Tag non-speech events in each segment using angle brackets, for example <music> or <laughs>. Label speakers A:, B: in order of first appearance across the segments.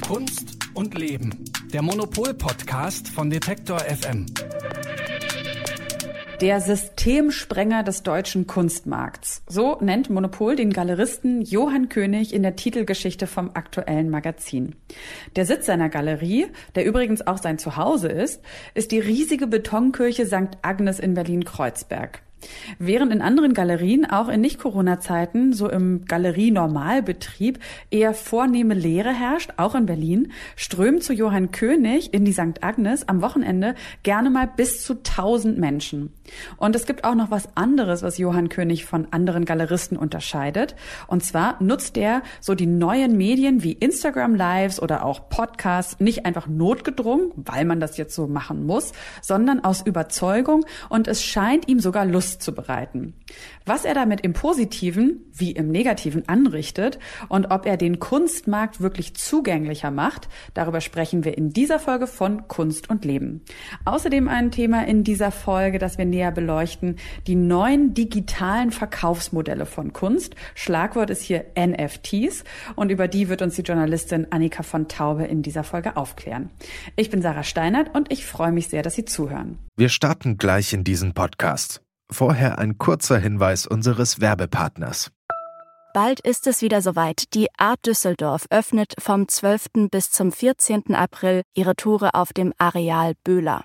A: Kunst und Leben. Der Monopol-Podcast von Detektor FM.
B: Der Systemsprenger des deutschen Kunstmarkts. So nennt Monopol den Galeristen Johann König in der Titelgeschichte vom aktuellen Magazin. Der Sitz seiner Galerie, der übrigens auch sein Zuhause ist, ist die riesige Betonkirche St. Agnes in Berlin-Kreuzberg. Während in anderen Galerien, auch in Nicht-Corona-Zeiten, so im Galerie-Normalbetrieb, eher vornehme Leere herrscht, auch in Berlin, strömen zu Johann König in die St. Agnes am Wochenende gerne mal bis zu 1000 Menschen. Und es gibt auch noch was anderes, was Johann König von anderen Galeristen unterscheidet. Und zwar nutzt er so die neuen Medien wie Instagram Lives oder auch Podcasts nicht einfach notgedrungen, weil man das jetzt so machen muss, sondern aus Überzeugung und es scheint ihm sogar Lust zu bereiten. Was er damit im Positiven wie im Negativen anrichtet und ob er den Kunstmarkt wirklich zugänglicher macht, darüber sprechen wir in dieser Folge von Kunst und Leben. Außerdem ein Thema in dieser Folge, das wir näher beleuchten, die neuen digitalen Verkaufsmodelle von Kunst. Schlagwort ist hier NFTs und über die wird uns die Journalistin Annika von Taube in dieser Folge aufklären. Ich bin Sarah Steinert und ich freue mich sehr, dass Sie zuhören.
C: Wir starten gleich in diesen Podcast. Vorher ein kurzer Hinweis unseres Werbepartners.
D: Bald ist es wieder soweit. Die Art Düsseldorf öffnet vom 12. bis zum 14. April ihre Tore auf dem Areal Böhler.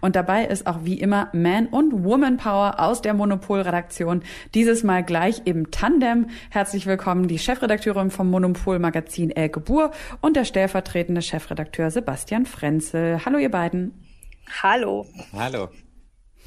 B: Und dabei ist auch wie immer Man- und Woman-Power aus der Monopol-Redaktion. Dieses Mal gleich im Tandem. Herzlich willkommen die Chefredakteurin vom Monopol-Magazin Elke Buhr und der stellvertretende Chefredakteur Sebastian Frenzel. Hallo ihr beiden.
E: Hallo.
F: Hallo.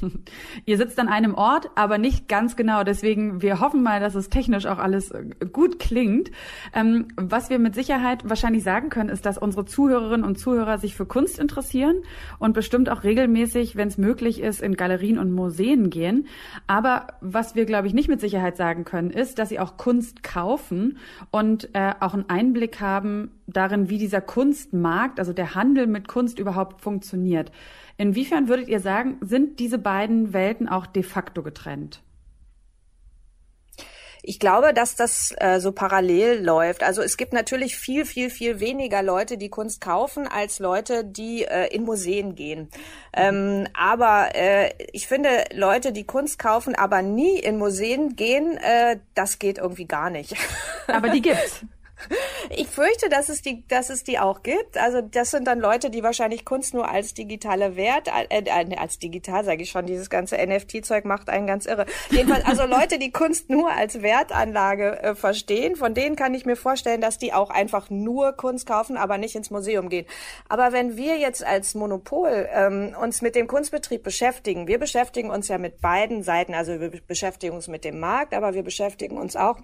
F: <laughs>
B: Ihr sitzt an einem Ort, aber nicht ganz genau. Deswegen, wir hoffen mal, dass es technisch auch alles äh, gut klingt. Ähm, was wir mit Sicherheit wahrscheinlich sagen können, ist, dass unsere Zuhörerinnen und Zuhörer sich für Kunst interessieren und bestimmt auch regelmäßig, wenn es möglich ist, in Galerien und Museen gehen. Aber was wir, glaube ich, nicht mit Sicherheit sagen können, ist, dass sie auch Kunst kaufen und äh, auch einen Einblick haben darin, wie dieser Kunstmarkt, also der Handel mit Kunst überhaupt funktioniert. Inwiefern würdet ihr sagen, sind diese beiden Welten auch de facto getrennt?
E: Ich glaube, dass das äh, so parallel läuft. Also es gibt natürlich viel, viel, viel weniger Leute, die Kunst kaufen, als Leute, die äh, in Museen gehen. Ähm, aber äh, ich finde, Leute, die Kunst kaufen, aber nie in Museen gehen, äh, das geht irgendwie gar nicht.
B: Aber die gibt's. <laughs>
E: Ich fürchte, dass es die, dass es die auch gibt. Also das sind dann Leute, die wahrscheinlich Kunst nur als digitale Wert, äh, äh, als digital sage ich schon, dieses ganze NFT-Zeug macht einen ganz irre. Jedenfalls, also Leute, die Kunst nur als Wertanlage äh, verstehen, von denen kann ich mir vorstellen, dass die auch einfach nur Kunst kaufen, aber nicht ins Museum gehen. Aber wenn wir jetzt als Monopol ähm, uns mit dem Kunstbetrieb beschäftigen, wir beschäftigen uns ja mit beiden Seiten, also wir beschäftigen uns mit dem Markt, aber wir beschäftigen uns auch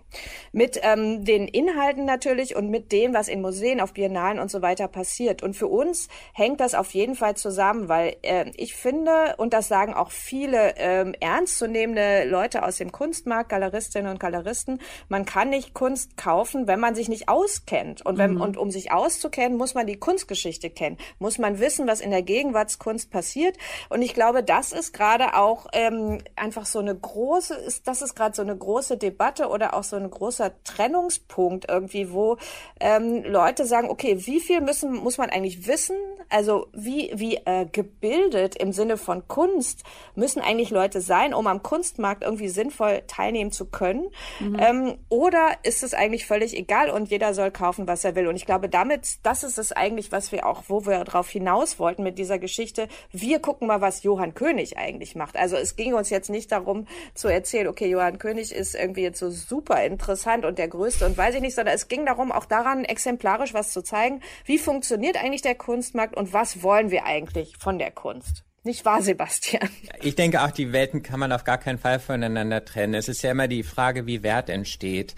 E: mit ähm, den Inhalten natürlich natürlich und mit dem, was in Museen, auf Biennalen und so weiter passiert. Und für uns hängt das auf jeden Fall zusammen, weil äh, ich finde, und das sagen auch viele ähm, ernstzunehmende Leute aus dem Kunstmarkt, Galeristinnen und Galeristen, man kann nicht Kunst kaufen, wenn man sich nicht auskennt. Und, wenn, mhm. und um sich auszukennen, muss man die Kunstgeschichte kennen, muss man wissen, was in der Gegenwartskunst passiert. Und ich glaube, das ist gerade auch ähm, einfach so eine große, ist, das ist gerade so eine große Debatte oder auch so ein großer Trennungspunkt irgendwie, wo ähm, Leute sagen, okay, wie viel müssen muss man eigentlich wissen? Also wie wie äh, gebildet im Sinne von Kunst müssen eigentlich Leute sein, um am Kunstmarkt irgendwie sinnvoll teilnehmen zu können? Mhm. Ähm, oder ist es eigentlich völlig egal und jeder soll kaufen, was er will? Und ich glaube, damit das ist es eigentlich, was wir auch, wo wir darauf hinaus wollten mit dieser Geschichte. Wir gucken mal, was Johann König eigentlich macht. Also es ging uns jetzt nicht darum zu erzählen, okay, Johann König ist irgendwie jetzt so super interessant und der Größte und weiß ich nicht, sondern es ging darum, auch daran exemplarisch was zu zeigen. Wie funktioniert eigentlich der Kunstmarkt und was wollen wir eigentlich von der Kunst? Nicht wahr, Sebastian?
F: Ich denke auch, die Welten kann man auf gar keinen Fall voneinander trennen. Es ist ja immer die Frage, wie Wert entsteht.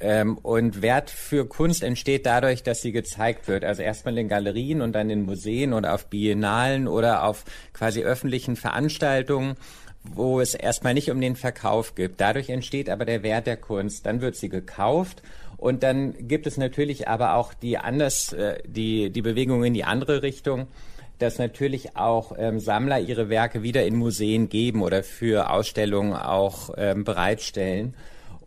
F: Ähm, und Wert für Kunst entsteht dadurch, dass sie gezeigt wird. Also erstmal in Galerien und dann in Museen oder auf Biennalen oder auf quasi öffentlichen Veranstaltungen wo es erstmal nicht um den Verkauf geht. Dadurch entsteht aber der Wert der Kunst. Dann wird sie gekauft und dann gibt es natürlich aber auch die anders, äh, die, die Bewegung in die andere Richtung dass natürlich auch ähm, Sammler ihre Werke wieder in Museen geben oder für Ausstellungen auch ähm, bereitstellen.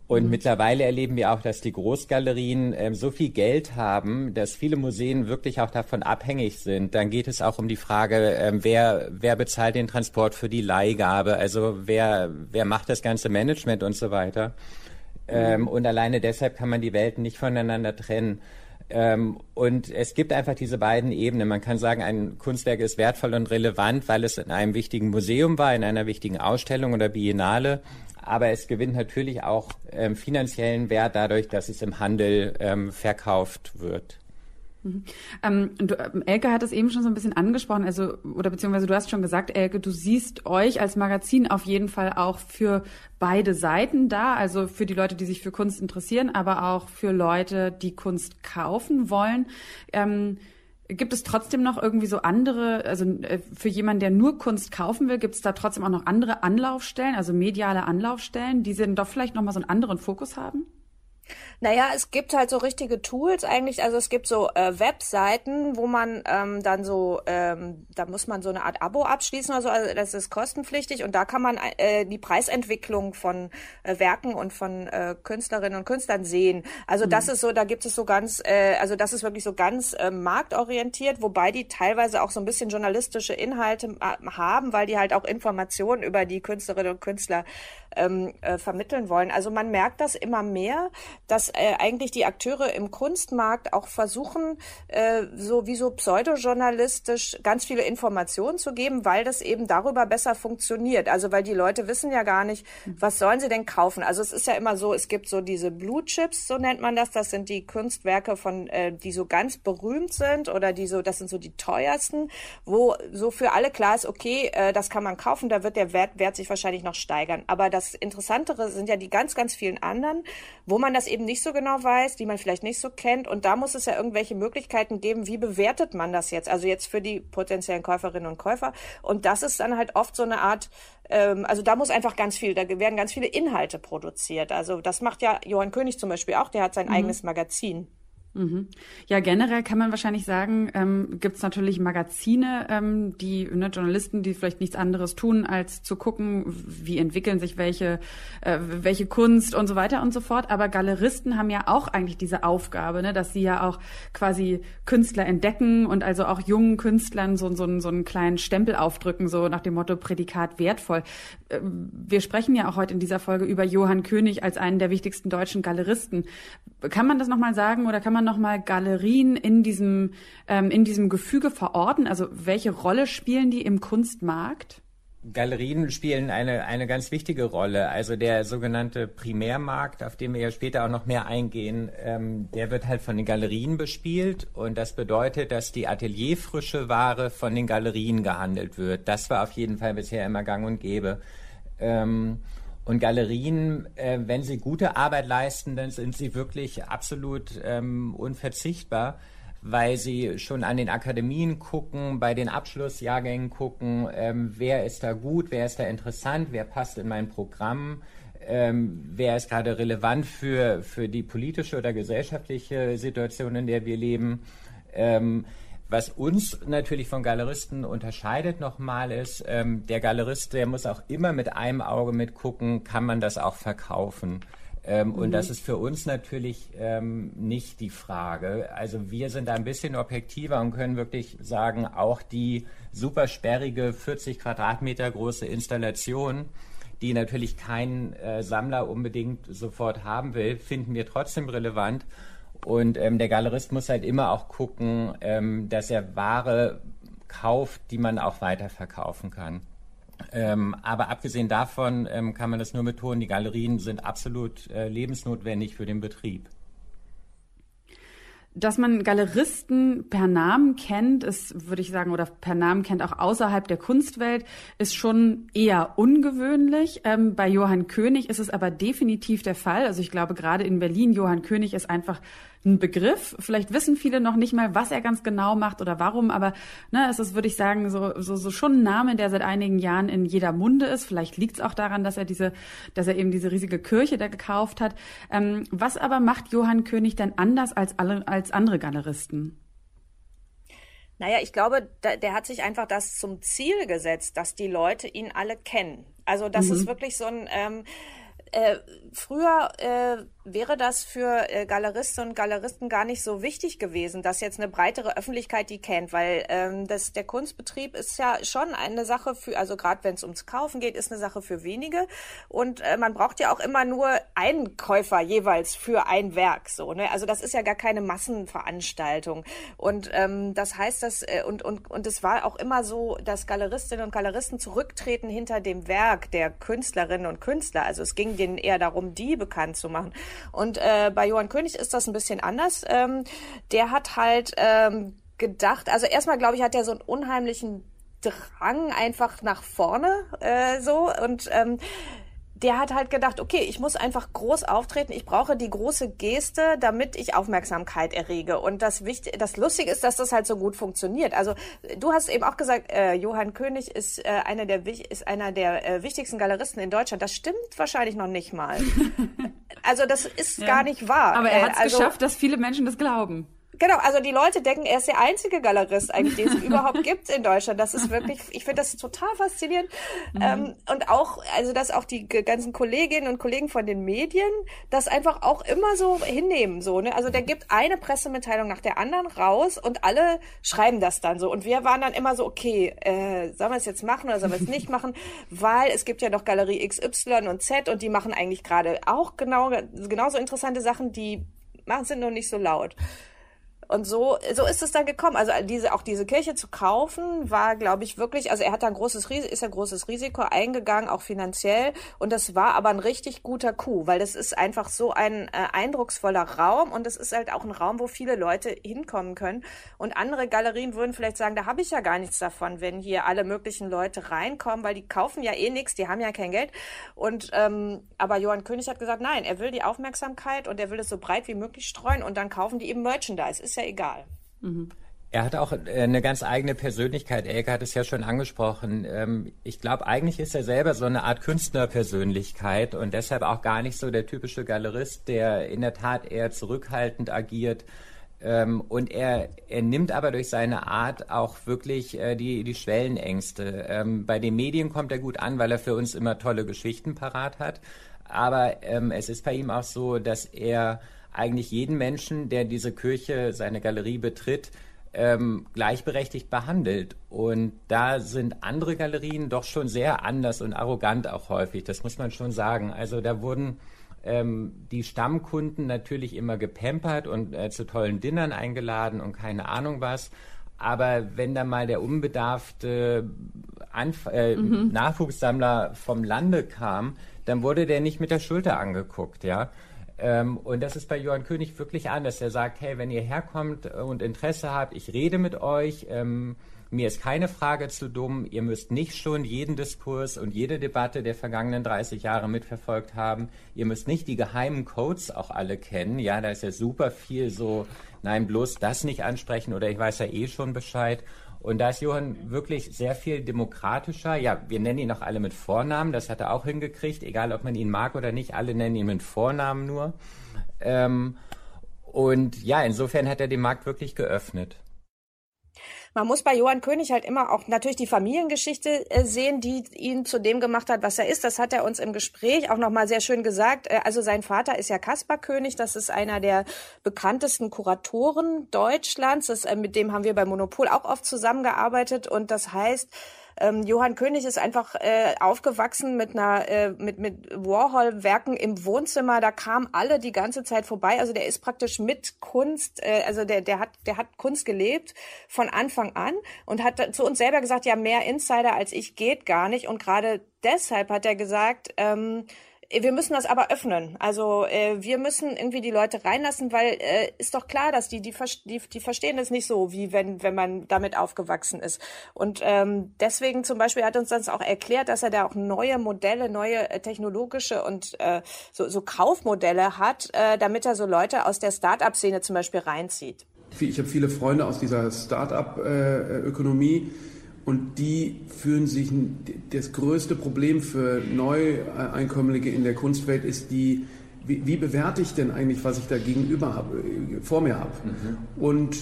F: Und mhm. mittlerweile erleben wir auch, dass die Großgalerien ähm, so viel Geld haben, dass viele Museen wirklich auch davon abhängig sind. Dann geht es auch um die Frage, ähm, wer, wer bezahlt den Transport für die Leihgabe, also wer, wer macht das ganze Management und so weiter. Ähm, und alleine deshalb kann man die Welten nicht voneinander trennen. Ähm, und es gibt einfach diese beiden Ebenen. Man kann sagen, ein Kunstwerk ist wertvoll und relevant, weil es in einem wichtigen Museum war, in einer wichtigen Ausstellung oder Biennale. Aber es gewinnt natürlich auch ähm, finanziellen Wert dadurch, dass es im Handel ähm, verkauft wird.
B: Mhm. Ähm, du, ähm, Elke hat es eben schon so ein bisschen angesprochen, also oder beziehungsweise du hast schon gesagt, Elke, du siehst euch als Magazin auf jeden Fall auch für beide Seiten da, also für die Leute, die sich für Kunst interessieren, aber auch für Leute, die Kunst kaufen wollen. Ähm, Gibt es trotzdem noch irgendwie so andere, also äh, für jemanden, der nur Kunst kaufen will, gibt es da trotzdem auch noch andere Anlaufstellen, also mediale Anlaufstellen, die dann doch vielleicht nochmal so einen anderen Fokus haben?
E: Naja, es gibt halt so richtige Tools eigentlich. Also es gibt so äh, Webseiten, wo man ähm, dann so, ähm, da muss man so eine Art Abo abschließen oder so. Also das ist kostenpflichtig und da kann man äh, die Preisentwicklung von äh, Werken und von äh, Künstlerinnen und Künstlern sehen. Also mhm. das ist so, da gibt es so ganz, äh, also das ist wirklich so ganz äh, marktorientiert, wobei die teilweise auch so ein bisschen journalistische Inhalte äh, haben, weil die halt auch Informationen über die Künstlerinnen und Künstler ähm, äh, vermitteln wollen. Also man merkt das immer mehr, dass äh, eigentlich die Akteure im Kunstmarkt auch versuchen, äh, so wie so pseudojournalistisch ganz viele Informationen zu geben, weil das eben darüber besser funktioniert. Also weil die Leute wissen ja gar nicht, was sollen sie denn kaufen. Also es ist ja immer so, es gibt so diese Blue Chips, so nennt man das. Das sind die Kunstwerke von, äh, die so ganz berühmt sind oder die so, das sind so die teuersten, wo so für alle klar ist, okay, äh, das kann man kaufen, da wird der Wert, Wert sich wahrscheinlich noch steigern. Aber das Interessantere sind ja die ganz, ganz vielen anderen, wo man das eben nicht so genau weiß, die man vielleicht nicht so kennt. Und da muss es ja irgendwelche Möglichkeiten geben, wie bewertet man das jetzt? Also jetzt für die potenziellen Käuferinnen und Käufer. Und das ist dann halt oft so eine Art, ähm, also da muss einfach ganz viel, da werden ganz viele Inhalte produziert. Also das macht ja Johann König zum Beispiel auch, der hat sein mhm. eigenes Magazin.
B: Mhm. Ja, generell kann man wahrscheinlich sagen, ähm, gibt es natürlich Magazine, ähm, die ne, Journalisten, die vielleicht nichts anderes tun, als zu gucken, wie entwickeln sich welche, äh, welche Kunst und so weiter und so fort. Aber Galeristen haben ja auch eigentlich diese Aufgabe, ne, dass sie ja auch quasi Künstler entdecken und also auch jungen Künstlern so, so, so einen kleinen Stempel aufdrücken, so nach dem Motto Prädikat wertvoll. Äh, wir sprechen ja auch heute in dieser Folge über Johann König als einen der wichtigsten deutschen Galeristen. Kann man das nochmal sagen oder kann man nochmal Galerien in diesem, ähm, in diesem Gefüge verorten? Also welche Rolle spielen die im Kunstmarkt?
F: Galerien spielen eine, eine ganz wichtige Rolle. Also der sogenannte Primärmarkt, auf den wir ja später auch noch mehr eingehen, ähm, der wird halt von den Galerien bespielt. Und das bedeutet, dass die atelierfrische Ware von den Galerien gehandelt wird. Das war auf jeden Fall bisher immer gang und gäbe. Ähm, und Galerien, äh, wenn sie gute Arbeit leisten, dann sind sie wirklich absolut ähm, unverzichtbar, weil sie schon an den Akademien gucken, bei den Abschlussjahrgängen gucken, ähm, wer ist da gut, wer ist da interessant, wer passt in mein Programm, ähm, wer ist gerade relevant für, für die politische oder gesellschaftliche Situation, in der wir leben. Ähm, was uns natürlich von Galeristen unterscheidet nochmal ist, ähm, der Galerist, der muss auch immer mit einem Auge mitgucken, kann man das auch verkaufen. Ähm, mhm. Und das ist für uns natürlich ähm, nicht die Frage. Also wir sind da ein bisschen objektiver und können wirklich sagen, auch die super sperrige 40 Quadratmeter große Installation, die natürlich kein äh, Sammler unbedingt sofort haben will, finden wir trotzdem relevant. Und ähm, der Galerist muss halt immer auch gucken, ähm, dass er Ware kauft, die man auch weiterverkaufen kann. Ähm, aber abgesehen davon ähm, kann man das nur betonen, die Galerien sind absolut äh, lebensnotwendig für den Betrieb.
B: Dass man Galeristen per Namen kennt, ist, würde ich sagen, oder per Namen kennt auch außerhalb der Kunstwelt, ist schon eher ungewöhnlich. Ähm, bei Johann König ist es aber definitiv der Fall. Also ich glaube, gerade in Berlin, Johann König ist einfach ein Begriff. Vielleicht wissen viele noch nicht mal, was er ganz genau macht oder warum, aber ne, es ist, würde ich sagen, so, so, so schon ein Name, der seit einigen Jahren in jeder Munde ist. Vielleicht liegt es auch daran, dass er diese, dass er eben diese riesige Kirche da gekauft hat. Ähm, was aber macht Johann König denn anders als alle, als andere Galeristen?
E: Naja, ich glaube, der, der hat sich einfach das zum Ziel gesetzt, dass die Leute ihn alle kennen. Also das mhm. ist wirklich so ein ähm, äh, früher äh, wäre das für äh, Galeristen und Galeristen gar nicht so wichtig gewesen, dass jetzt eine breitere Öffentlichkeit die kennt, weil ähm, das, der Kunstbetrieb ist ja schon eine Sache für, also gerade wenn es ums Kaufen geht, ist eine Sache für wenige und äh, man braucht ja auch immer nur einen Käufer jeweils für ein Werk, so ne? Also das ist ja gar keine Massenveranstaltung und ähm, das heißt, dass äh, und und und es war auch immer so, dass Galeristinnen und Galeristen zurücktreten hinter dem Werk der Künstlerinnen und Künstler. Also es ging denen eher darum, die bekannt zu machen. Und äh, bei Johann König ist das ein bisschen anders. Ähm, der hat halt ähm, gedacht, also erstmal glaube ich, hat er so einen unheimlichen Drang einfach nach vorne äh, so und ähm, der hat halt gedacht, okay, ich muss einfach groß auftreten, ich brauche die große Geste, damit ich Aufmerksamkeit errege. Und das Wichtige, das Lustige ist, dass das halt so gut funktioniert. Also du hast eben auch gesagt, äh, Johann König ist äh, einer der ist einer der äh, wichtigsten Galeristen in Deutschland. Das stimmt wahrscheinlich noch nicht mal. <laughs> also das ist ja. gar nicht wahr.
B: Aber er hat es äh, also, geschafft, dass viele Menschen das glauben.
E: Genau, also die Leute denken, er ist der einzige Galerist eigentlich, den es <laughs> überhaupt gibt in Deutschland. Das ist wirklich, ich finde das total faszinierend. Mhm. Ähm, und auch, also dass auch die ganzen Kolleginnen und Kollegen von den Medien das einfach auch immer so hinnehmen. So, ne? Also der gibt eine Pressemitteilung nach der anderen raus und alle schreiben das dann so. Und wir waren dann immer so, okay, äh, sollen wir es jetzt machen oder sollen wir es nicht <laughs> machen? Weil es gibt ja noch Galerie XY und Z und die machen eigentlich gerade auch genau genauso interessante Sachen, die machen sind nur nicht so laut. Und so, so ist es dann gekommen. Also diese, auch diese Kirche zu kaufen, war, glaube ich, wirklich, also er hat da ein großes Risiko, ist ein großes Risiko eingegangen, auch finanziell. Und das war aber ein richtig guter Coup, weil das ist einfach so ein äh, eindrucksvoller Raum und es ist halt auch ein Raum, wo viele Leute hinkommen können. Und andere Galerien würden vielleicht sagen, da habe ich ja gar nichts davon, wenn hier alle möglichen Leute reinkommen, weil die kaufen ja eh nichts, die haben ja kein Geld. Und ähm, aber Johann König hat gesagt, nein, er will die Aufmerksamkeit und er will es so breit wie möglich streuen und dann kaufen die eben Merchandise. Ist ja egal.
F: Mhm. Er hat auch äh, eine ganz eigene Persönlichkeit. Elke hat es ja schon angesprochen. Ähm, ich glaube, eigentlich ist er selber so eine Art Künstlerpersönlichkeit und deshalb auch gar nicht so der typische Galerist, der in der Tat eher zurückhaltend agiert. Ähm, und er, er nimmt aber durch seine Art auch wirklich äh, die, die Schwellenängste. Ähm, bei den Medien kommt er gut an, weil er für uns immer tolle Geschichten parat hat. Aber es ist bei ihm auch so, dass er eigentlich jeden Menschen, der diese Kirche, seine Galerie betritt, ähm, gleichberechtigt behandelt. Und da sind andere Galerien doch schon sehr anders und arrogant auch häufig. Das muss man schon sagen. Also da wurden ähm, die Stammkunden natürlich immer gepampert und äh, zu tollen Dinnern eingeladen und keine Ahnung was. Aber wenn da mal der unbedarfte Anf äh, mhm. Nachwuchssammler vom Lande kam, dann wurde der nicht mit der Schulter angeguckt, ja. Ähm, und das ist bei Johann König wirklich anders. Er sagt, hey, wenn ihr herkommt und Interesse habt, ich rede mit euch. Ähm, mir ist keine Frage zu dumm. Ihr müsst nicht schon jeden Diskurs und jede Debatte der vergangenen 30 Jahre mitverfolgt haben. Ihr müsst nicht die geheimen Codes auch alle kennen. Ja, da ist ja super viel so, nein, bloß das nicht ansprechen oder ich weiß ja eh schon Bescheid. Und da ist Johann wirklich sehr viel demokratischer. Ja, wir nennen ihn auch alle mit Vornamen. Das hat er auch hingekriegt. Egal, ob man ihn mag oder nicht. Alle nennen ihn mit Vornamen nur. Ähm, und ja, insofern hat er den Markt wirklich geöffnet.
E: Man muss bei Johann König halt immer auch natürlich die Familiengeschichte äh, sehen, die ihn zu dem gemacht hat, was er ist. Das hat er uns im Gespräch auch nochmal sehr schön gesagt. Äh, also sein Vater ist ja Kaspar König, das ist einer der bekanntesten Kuratoren Deutschlands. Das, äh, mit dem haben wir bei Monopol auch oft zusammengearbeitet und das heißt, ähm, Johann König ist einfach äh, aufgewachsen mit einer äh, mit mit Warhol-Werken im Wohnzimmer. Da kamen alle die ganze Zeit vorbei. Also der ist praktisch mit Kunst, äh, also der der hat der hat Kunst gelebt von Anfang an und hat zu uns selber gesagt, ja mehr Insider als ich geht gar nicht. Und gerade deshalb hat er gesagt. Ähm, wir müssen das aber öffnen. Also äh, wir müssen irgendwie die Leute reinlassen, weil äh, ist doch klar, dass die die, die die verstehen das nicht so, wie wenn wenn man damit aufgewachsen ist. Und ähm, deswegen zum Beispiel hat uns das auch erklärt, dass er da auch neue Modelle, neue äh, technologische und äh, so, so Kaufmodelle hat, äh, damit er so Leute aus der Start-up-Szene zum Beispiel reinzieht.
G: Ich habe viele Freunde aus dieser Start-up-Ökonomie. Äh, und die fühlen sich, das größte Problem für Neueinkömmlinge in der Kunstwelt ist die, wie, wie bewerte ich denn eigentlich, was ich da gegenüber habe, vor mir habe? Mhm. Und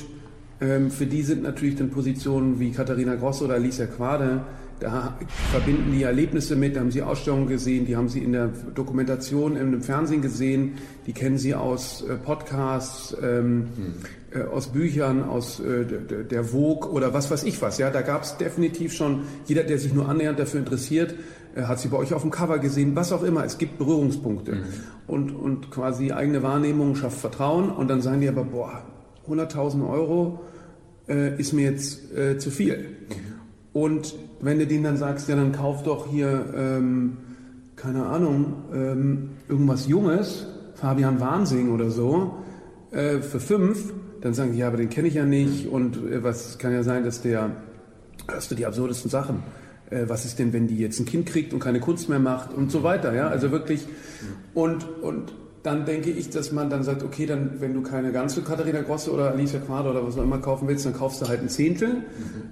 G: ähm, für die sind natürlich dann Positionen wie Katharina Gross oder Alicia Quade, da verbinden die Erlebnisse mit, da haben sie Ausstellungen gesehen, die haben sie in der Dokumentation, im Fernsehen gesehen, die kennen sie aus äh, Podcasts, ähm, mhm äh, aus Büchern, aus äh, der Vogue oder was weiß ich was. Ja, da gab es definitiv schon jeder, der sich nur annähernd dafür interessiert, äh, hat sie bei euch auf dem Cover gesehen, was auch immer. Es gibt Berührungspunkte mhm. und und quasi eigene Wahrnehmung schafft Vertrauen und dann sagen die aber boah 100.000 Euro äh, ist mir jetzt äh, zu viel. Mhm. Und wenn du denen dann sagst, ja dann kauf doch hier ähm, keine Ahnung ähm, irgendwas Junges, Fabian Wahnsing oder so äh, für fünf dann sagen die, ja, aber den kenne ich ja nicht und äh, was kann ja sein, dass der, hörst du die absurdesten Sachen. Äh, was ist denn, wenn die jetzt ein Kind kriegt und keine Kunst mehr macht und so weiter, ja, also wirklich und, und dann denke ich, dass man dann sagt, okay, dann, wenn du keine ganze Katharina Grosse oder Alicia Quader oder was auch immer kaufen willst, dann kaufst du halt ein Zehntel. Mhm.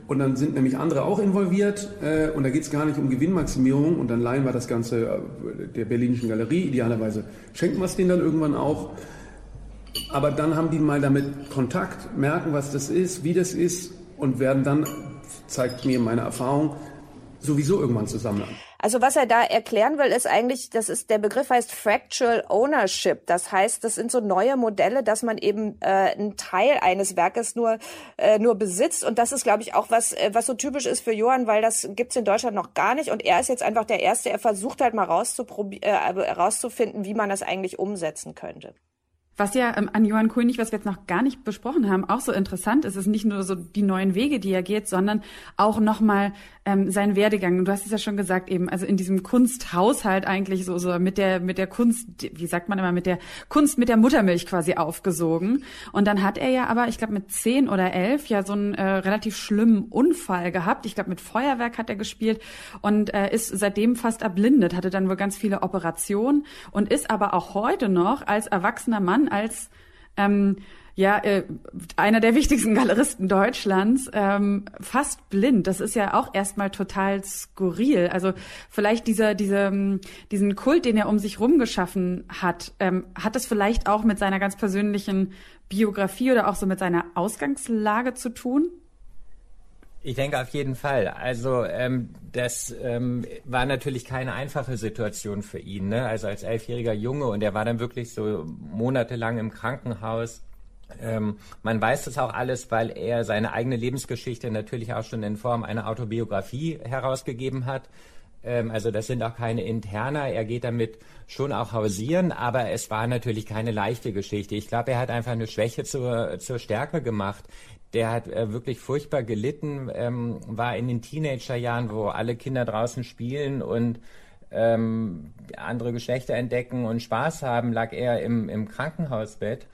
G: Und dann sind nämlich andere auch involviert. Äh, und da geht es gar nicht um Gewinnmaximierung. Und dann leihen wir das Ganze äh, der Berlinischen Galerie. Idealerweise schenken wir es denen dann irgendwann auch. Aber dann haben die mal damit Kontakt, merken, was das ist, wie das ist und werden dann, zeigt mir meine Erfahrung, sowieso irgendwann zusammen.
E: Also was er da erklären will, ist eigentlich, das ist der Begriff heißt Fractal Ownership. Das heißt, das sind so neue Modelle, dass man eben äh, einen Teil eines Werkes nur äh, nur besitzt. Und das ist, glaube ich, auch was äh, was so typisch ist für Johann, weil das gibt's in Deutschland noch gar nicht. Und er ist jetzt einfach der erste. Er versucht halt mal rauszuprobieren, äh, rauszufinden, wie man das eigentlich umsetzen könnte.
B: Was ja ähm, an Johann König, was wir jetzt noch gar nicht besprochen haben, auch so interessant ist, ist nicht nur so die neuen Wege, die er geht, sondern auch nochmal ähm, sein Werdegang. Und du hast es ja schon gesagt eben, also in diesem Kunsthaushalt eigentlich so, so mit der, mit der Kunst, wie sagt man immer, mit der Kunst mit der Muttermilch quasi aufgesogen. Und dann hat er ja aber, ich glaube mit zehn oder elf ja so einen äh, relativ schlimmen Unfall gehabt. Ich glaube mit Feuerwerk hat er gespielt und äh, ist seitdem fast erblindet, hatte dann wohl ganz viele Operationen und ist aber auch heute noch als erwachsener Mann, als ähm, ja, äh, einer der wichtigsten <laughs> Galeristen Deutschlands, ähm, fast blind. Das ist ja auch erstmal total skurril. Also vielleicht dieser, dieser, ähm, diesen Kult, den er um sich rumgeschaffen hat, ähm, hat das vielleicht auch mit seiner ganz persönlichen Biografie oder auch so mit seiner Ausgangslage zu tun?
F: Ich denke auf jeden Fall. Also ähm, das ähm, war natürlich keine einfache Situation für ihn. Ne? Also als elfjähriger Junge und er war dann wirklich so monatelang im Krankenhaus ähm, man weiß das auch alles, weil er seine eigene Lebensgeschichte natürlich auch schon in Form einer Autobiografie herausgegeben hat. Ähm, also das sind auch keine Interna. Er geht damit schon auch hausieren, aber es war natürlich keine leichte Geschichte. Ich glaube, er hat einfach eine Schwäche zur, zur Stärke gemacht. Der hat äh, wirklich furchtbar gelitten, ähm, war in den Teenagerjahren, wo alle Kinder draußen spielen und ähm, andere Geschlechter entdecken und Spaß haben, lag er im, im Krankenhausbett.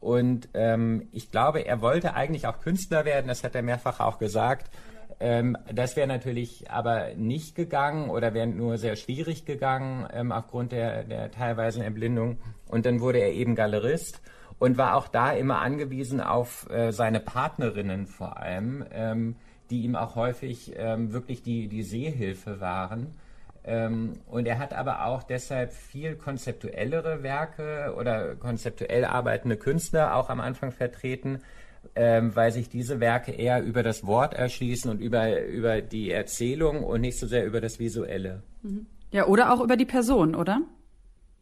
F: Und ähm, ich glaube, er wollte eigentlich auch Künstler werden, das hat er mehrfach auch gesagt. Ähm, das wäre natürlich aber nicht gegangen oder wäre nur sehr schwierig gegangen ähm, aufgrund der, der teilweisen Erblindung. Und dann wurde er eben Galerist und war auch da immer angewiesen auf äh, seine Partnerinnen vor allem, ähm, die ihm auch häufig ähm, wirklich die, die Sehhilfe waren. Ähm, und er hat aber auch deshalb viel konzeptuellere Werke oder konzeptuell arbeitende Künstler auch am Anfang vertreten, ähm, weil sich diese Werke eher über das Wort erschließen und über, über die Erzählung und nicht so sehr über das Visuelle.
B: Mhm. Ja, oder auch über die Person, oder?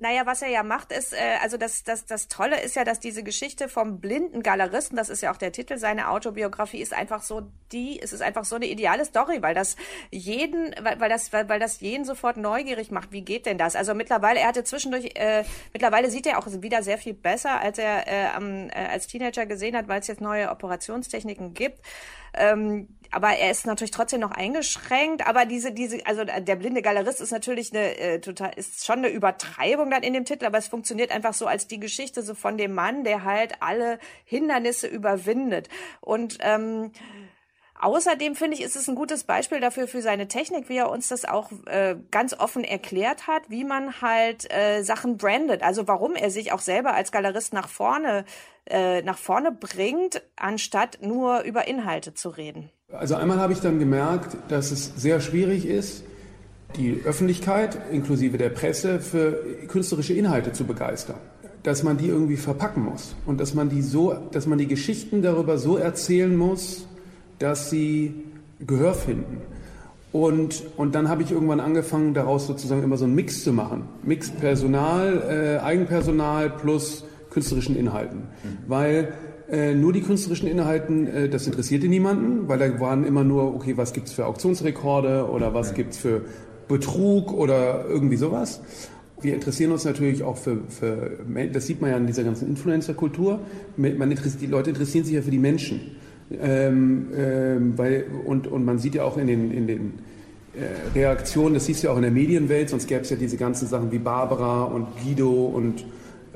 E: Naja, was er ja macht, ist, äh, also das, das, das Tolle ist ja, dass diese Geschichte vom blinden Galeristen, das ist ja auch der Titel seiner Autobiografie, ist einfach so die, es ist einfach so eine ideale Story, weil das jeden, weil, weil das, weil, weil das jeden sofort neugierig macht. Wie geht denn das? Also mittlerweile, er hatte zwischendurch, äh, mittlerweile sieht er auch wieder sehr viel besser, als er äh, äh, als Teenager gesehen hat, weil es jetzt neue Operationstechniken gibt. Ähm, aber er ist natürlich trotzdem noch eingeschränkt. Aber diese, diese, also der blinde Galerist ist natürlich eine äh, total, ist schon eine Übertreibung dann in dem Titel, aber es funktioniert einfach so als die Geschichte so von dem Mann, der halt alle Hindernisse überwindet. Und ähm, Außerdem finde ich, ist es ein gutes Beispiel dafür für seine Technik, wie er uns das auch äh, ganz offen erklärt hat, wie man halt äh, Sachen brandet. Also warum er sich auch selber als Galerist nach vorne äh, nach vorne bringt, anstatt nur über Inhalte zu reden.
G: Also einmal habe ich dann gemerkt, dass es sehr schwierig ist, die Öffentlichkeit inklusive der Presse für künstlerische Inhalte zu begeistern. Dass man die irgendwie verpacken muss und dass man die so, dass man die Geschichten darüber so erzählen muss, dass sie Gehör finden. Und, und dann habe ich irgendwann angefangen, daraus sozusagen immer so einen Mix zu machen. Mix Personal, äh, Eigenpersonal plus künstlerischen Inhalten. Mhm. Weil äh, nur die künstlerischen Inhalten, äh, das interessierte niemanden, weil da waren immer nur, okay, was gibt's für Auktionsrekorde oder was mhm. gibt's für Betrug oder irgendwie sowas. Wir interessieren uns natürlich auch für, für das sieht man ja in dieser ganzen Influencer-Kultur, die Leute interessieren sich ja für die Menschen. Ähm, ähm, weil, und, und man sieht ja auch in den, in den äh, Reaktionen, das siehst du ja auch in der Medienwelt, sonst gäbe es ja diese ganzen Sachen wie Barbara und Guido und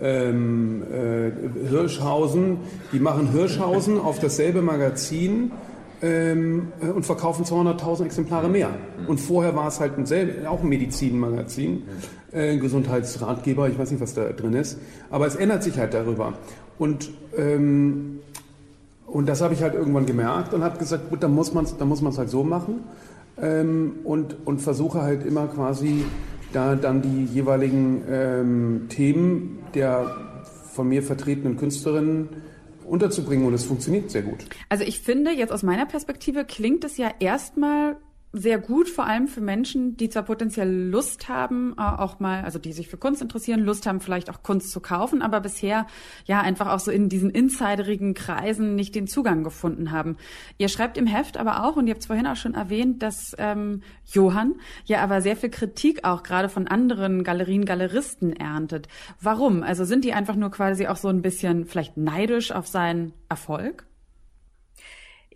G: ähm, äh, Hirschhausen. Die machen Hirschhausen auf dasselbe Magazin ähm, äh, und verkaufen 200.000 Exemplare mehr. Und vorher war es halt ein selbe, auch ein Medizinmagazin, äh, ein Gesundheitsratgeber, ich weiß nicht, was da drin ist. Aber es ändert sich halt darüber. Und ähm, und das habe ich halt irgendwann gemerkt und habe gesagt, gut, dann muss man es halt so machen ähm, und, und versuche halt immer quasi da dann die jeweiligen ähm, Themen der von mir vertretenen Künstlerinnen unterzubringen und es funktioniert sehr gut.
B: Also ich finde, jetzt aus meiner Perspektive klingt es ja erstmal sehr gut, vor allem für Menschen, die zwar potenziell Lust haben, äh, auch mal, also die sich für Kunst interessieren, Lust haben, vielleicht auch Kunst zu kaufen, aber bisher ja einfach auch so in diesen insiderigen Kreisen nicht den Zugang gefunden haben. Ihr schreibt im Heft aber auch, und ihr habt es vorhin auch schon erwähnt, dass ähm, Johann ja aber sehr viel Kritik auch gerade von anderen Galerien, Galeristen erntet. Warum? Also sind die einfach nur quasi auch so ein bisschen vielleicht neidisch auf seinen Erfolg?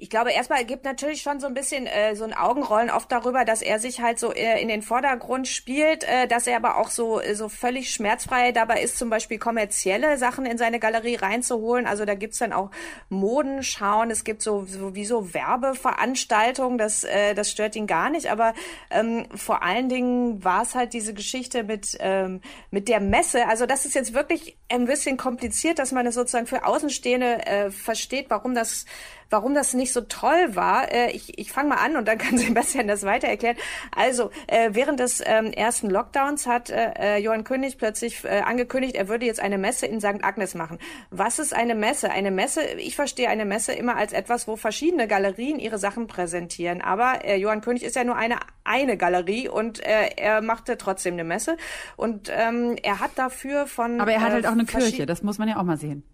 E: Ich glaube, erstmal gibt natürlich schon so ein bisschen äh, so ein Augenrollen oft darüber, dass er sich halt so äh, in den Vordergrund spielt, äh, dass er aber auch so äh, so völlig schmerzfrei dabei ist, zum Beispiel kommerzielle Sachen in seine Galerie reinzuholen. Also da gibt's dann auch Modenschauen, es gibt so, so wie so Werbeveranstaltungen, das äh, das stört ihn gar nicht. Aber ähm, vor allen Dingen war es halt diese Geschichte mit ähm, mit der Messe. Also das ist jetzt wirklich ein bisschen kompliziert, dass man es sozusagen für Außenstehende äh, versteht, warum das warum das nicht so toll war. Äh, ich ich fange mal an und dann <laughs> kann Sebastian das weiter erklären. Also äh, während des ähm, ersten Lockdowns hat äh, äh, Johann König plötzlich äh, angekündigt, er würde jetzt eine Messe in St. Agnes machen. Was ist eine Messe? Eine Messe, ich verstehe eine Messe immer als etwas, wo verschiedene Galerien ihre Sachen präsentieren. Aber äh, Johann König ist ja nur eine eine Galerie und äh, er machte trotzdem eine Messe und ähm, er hat dafür von
B: aber er hat halt auch eine Kirche, das muss man ja auch mal sehen.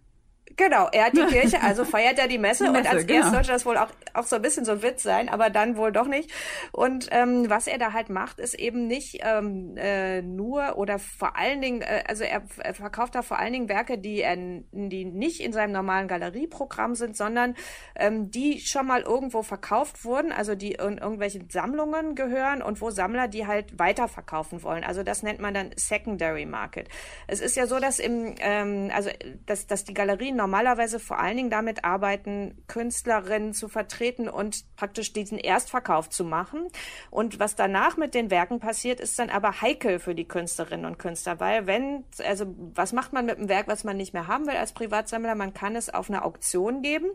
E: Genau, er hat die <laughs> Kirche, also feiert er die Messe, die Messe und als genau. erst sollte das wohl auch, auch so ein bisschen so ein Witz sein, aber dann wohl doch nicht. Und ähm, was er da halt macht, ist eben nicht ähm, äh, nur oder vor allen Dingen, äh, also er, er verkauft da vor allen Dingen Werke, die er, die nicht in seinem normalen Galerieprogramm sind, sondern ähm, die schon mal irgendwo verkauft wurden, also die in irgendwelchen Sammlungen gehören und wo Sammler die halt weiterverkaufen wollen. Also das nennt man dann Secondary Market. Es ist ja so, dass im, ähm, also dass, dass die Galerien normalerweise vor allen Dingen damit arbeiten, Künstlerinnen zu vertreten und praktisch diesen Erstverkauf zu machen. Und was danach mit den Werken passiert, ist dann aber heikel für die Künstlerinnen und Künstler, weil wenn, also was macht man mit einem Werk, was man nicht mehr haben will als Privatsammler? Man kann es auf eine Auktion geben.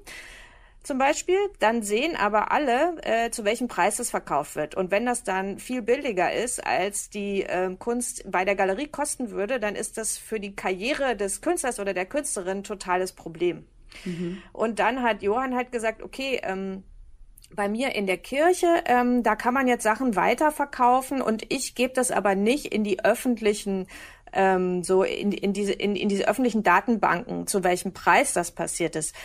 E: Zum Beispiel, dann sehen aber alle, äh, zu welchem Preis es verkauft wird. Und wenn das dann viel billiger ist, als die äh, Kunst bei der Galerie kosten würde, dann ist das für die Karriere des Künstlers oder der Künstlerin totales Problem. Mhm. Und dann hat Johann halt gesagt, okay, ähm, bei mir in der Kirche, ähm, da kann man jetzt Sachen weiterverkaufen und ich gebe das aber nicht in die öffentlichen ähm, so in, in diese in, in diese öffentlichen Datenbanken, zu welchem Preis das passiert ist.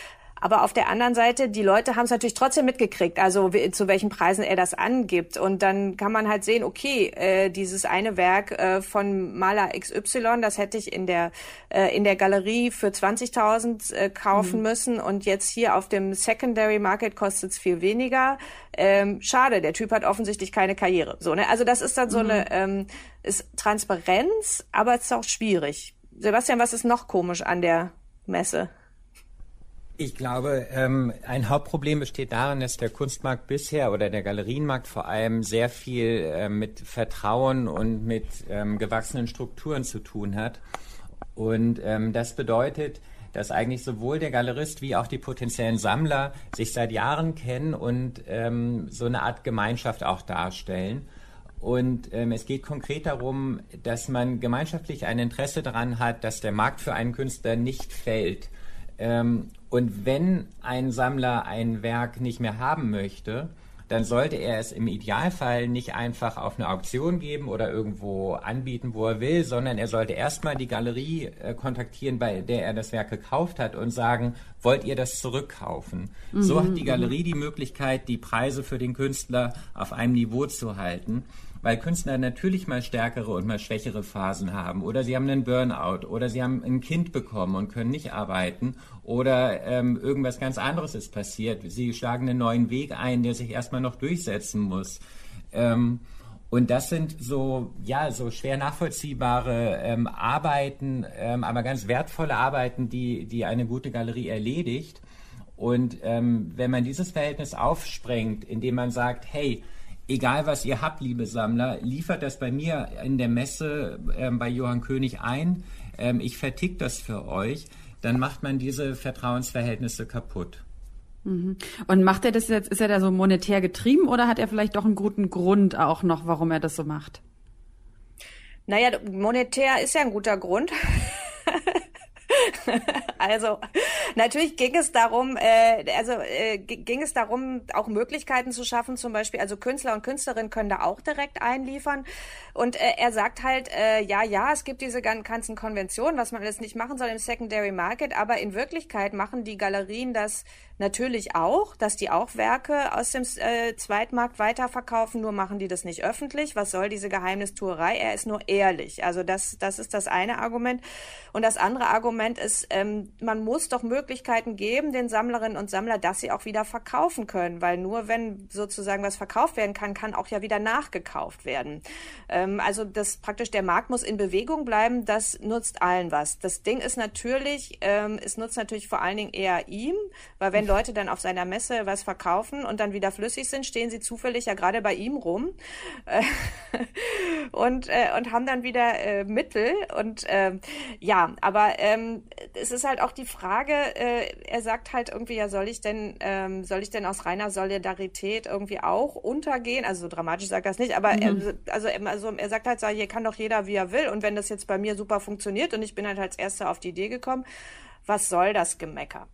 E: Aber auf der anderen Seite, die Leute haben es natürlich trotzdem mitgekriegt, also zu welchen Preisen er das angibt. Und dann kann man halt sehen, okay, äh, dieses eine Werk äh, von Maler XY, das hätte ich in der, äh, in der Galerie für 20.000 äh, kaufen mhm. müssen und jetzt hier auf dem Secondary Market kostet es viel weniger. Ähm, schade, der Typ hat offensichtlich keine Karriere. So, ne? Also das ist dann so mhm. eine ähm, ist Transparenz, aber es ist auch schwierig. Sebastian, was ist noch komisch an der Messe?
F: Ich glaube, ähm, ein Hauptproblem besteht darin, dass der Kunstmarkt bisher oder der Galerienmarkt vor allem sehr viel äh, mit Vertrauen und mit ähm, gewachsenen Strukturen zu tun hat. Und ähm, das bedeutet, dass eigentlich sowohl der Galerist wie auch die potenziellen Sammler sich seit Jahren kennen und ähm, so eine Art Gemeinschaft auch darstellen. Und ähm, es geht konkret darum, dass man gemeinschaftlich ein Interesse daran hat, dass der Markt für einen Künstler nicht fällt. Ähm, und wenn ein Sammler ein Werk nicht mehr haben möchte, dann sollte er es im Idealfall nicht einfach auf eine Auktion geben oder irgendwo anbieten, wo er will, sondern er sollte erstmal die Galerie äh, kontaktieren, bei der er das Werk gekauft hat und sagen, wollt ihr das zurückkaufen? Mhm. So hat die Galerie die Möglichkeit, die Preise für den Künstler auf einem Niveau zu halten weil Künstler natürlich mal stärkere und mal schwächere Phasen haben oder sie haben einen Burnout oder sie haben ein Kind bekommen und können nicht arbeiten oder ähm, irgendwas ganz anderes ist passiert. Sie schlagen einen neuen Weg ein, der sich erstmal noch durchsetzen muss. Ähm, und das sind so, ja, so schwer nachvollziehbare ähm, Arbeiten, ähm, aber ganz wertvolle Arbeiten, die, die eine gute Galerie erledigt. Und ähm, wenn man dieses Verhältnis aufsprengt, indem man sagt, hey, egal was ihr habt, liebe Sammler, liefert das bei mir in der Messe äh, bei Johann König ein. Ähm, ich vertick das für euch. Dann macht man diese Vertrauensverhältnisse kaputt.
B: Mhm. Und macht er das jetzt, ist er da so monetär getrieben oder hat er vielleicht doch einen guten Grund auch noch, warum er das so macht?
E: Naja, monetär ist ja ein guter Grund. <laughs> also natürlich ging es darum, äh, also äh, ging es darum, auch Möglichkeiten zu schaffen, zum Beispiel, also Künstler und Künstlerinnen können da auch direkt einliefern. Und äh, er sagt halt, äh, ja, ja, es gibt diese ganzen Konventionen, was man alles nicht machen soll im Secondary Market, aber in Wirklichkeit machen die Galerien das natürlich auch, dass die auch Werke aus dem äh, Zweitmarkt weiterverkaufen, nur machen die das nicht öffentlich. Was soll diese Geheimnistuerei? Er ist nur ehrlich. Also das, das ist das eine Argument. Und das andere Argument ist, ähm, man muss doch Möglichkeiten geben, den Sammlerinnen und Sammlern, dass sie auch wieder verkaufen können, weil nur wenn sozusagen was verkauft werden kann, kann auch ja wieder nachgekauft werden. Ähm, also das praktisch der Markt muss in Bewegung bleiben. Das nutzt allen was. Das Ding ist natürlich, ähm, es nutzt natürlich vor allen Dingen eher ihm, weil wenn Leute dann auf seiner Messe was verkaufen und dann wieder flüssig sind, stehen sie zufällig ja gerade bei ihm rum äh, <laughs> und, äh, und haben dann wieder äh, Mittel. Und äh, ja, aber ähm, es ist halt auch die Frage, äh, er sagt halt irgendwie, ja, soll ich denn, ähm, soll ich denn aus reiner Solidarität irgendwie auch untergehen? Also so dramatisch sagt er das nicht, aber mhm. er, also, also er sagt halt, so, hier kann doch jeder, wie er will. Und wenn das jetzt bei mir super funktioniert und ich bin halt als Erster auf die Idee gekommen, was soll das Gemecker?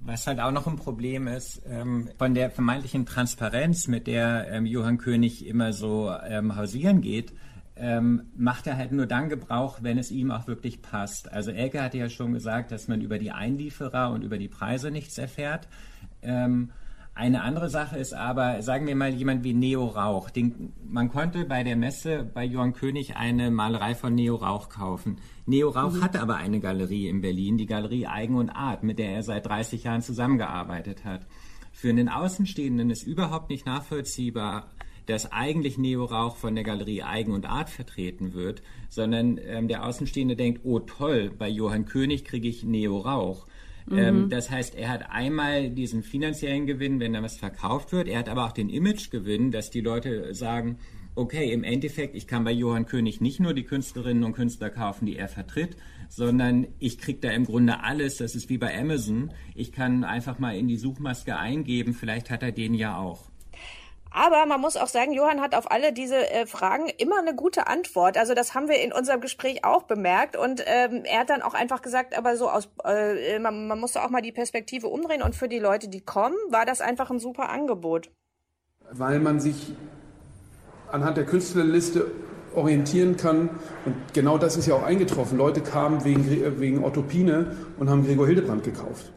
F: Was halt auch noch ein Problem ist, ähm, von der vermeintlichen Transparenz, mit der ähm, Johann König immer so ähm, hausieren geht, ähm, macht er halt nur dann Gebrauch, wenn es ihm auch wirklich passt. Also Elke hatte ja schon gesagt, dass man über die Einlieferer und über die Preise nichts erfährt. Ähm, eine andere Sache ist aber, sagen wir mal, jemand wie Neo Rauch. Den, man konnte bei der Messe bei Johann König eine Malerei von Neo Rauch kaufen. Neo Rauch mhm. hatte aber eine Galerie in Berlin, die Galerie Eigen und Art, mit der er seit 30 Jahren zusammengearbeitet hat. Für einen Außenstehenden ist überhaupt nicht nachvollziehbar, dass eigentlich Neo Rauch von der Galerie Eigen und Art vertreten wird, sondern ähm, der Außenstehende denkt, oh toll, bei Johann König kriege ich Neo Rauch. Ähm, mhm. das heißt, er hat einmal diesen finanziellen Gewinn, wenn da was verkauft wird. Er hat aber auch den Imagegewinn, dass die Leute sagen, okay, im Endeffekt, ich kann bei Johann König nicht nur die Künstlerinnen und Künstler kaufen, die er vertritt, sondern ich kriege da im Grunde alles. Das ist wie bei Amazon. Ich kann einfach mal in die Suchmaske eingeben, vielleicht hat er den ja auch.
E: Aber man muss auch sagen, Johann hat auf alle diese äh, Fragen immer eine gute Antwort. Also das haben wir in unserem Gespräch auch bemerkt. Und ähm, er hat dann auch einfach gesagt, aber so aus, äh, man, man musste auch mal die Perspektive umdrehen. Und für die Leute, die kommen, war das einfach ein super Angebot.
G: Weil man sich anhand der Künstlerliste orientieren kann. Und genau das ist ja auch eingetroffen. Leute kamen wegen, wegen Pine und haben Gregor Hildebrand gekauft.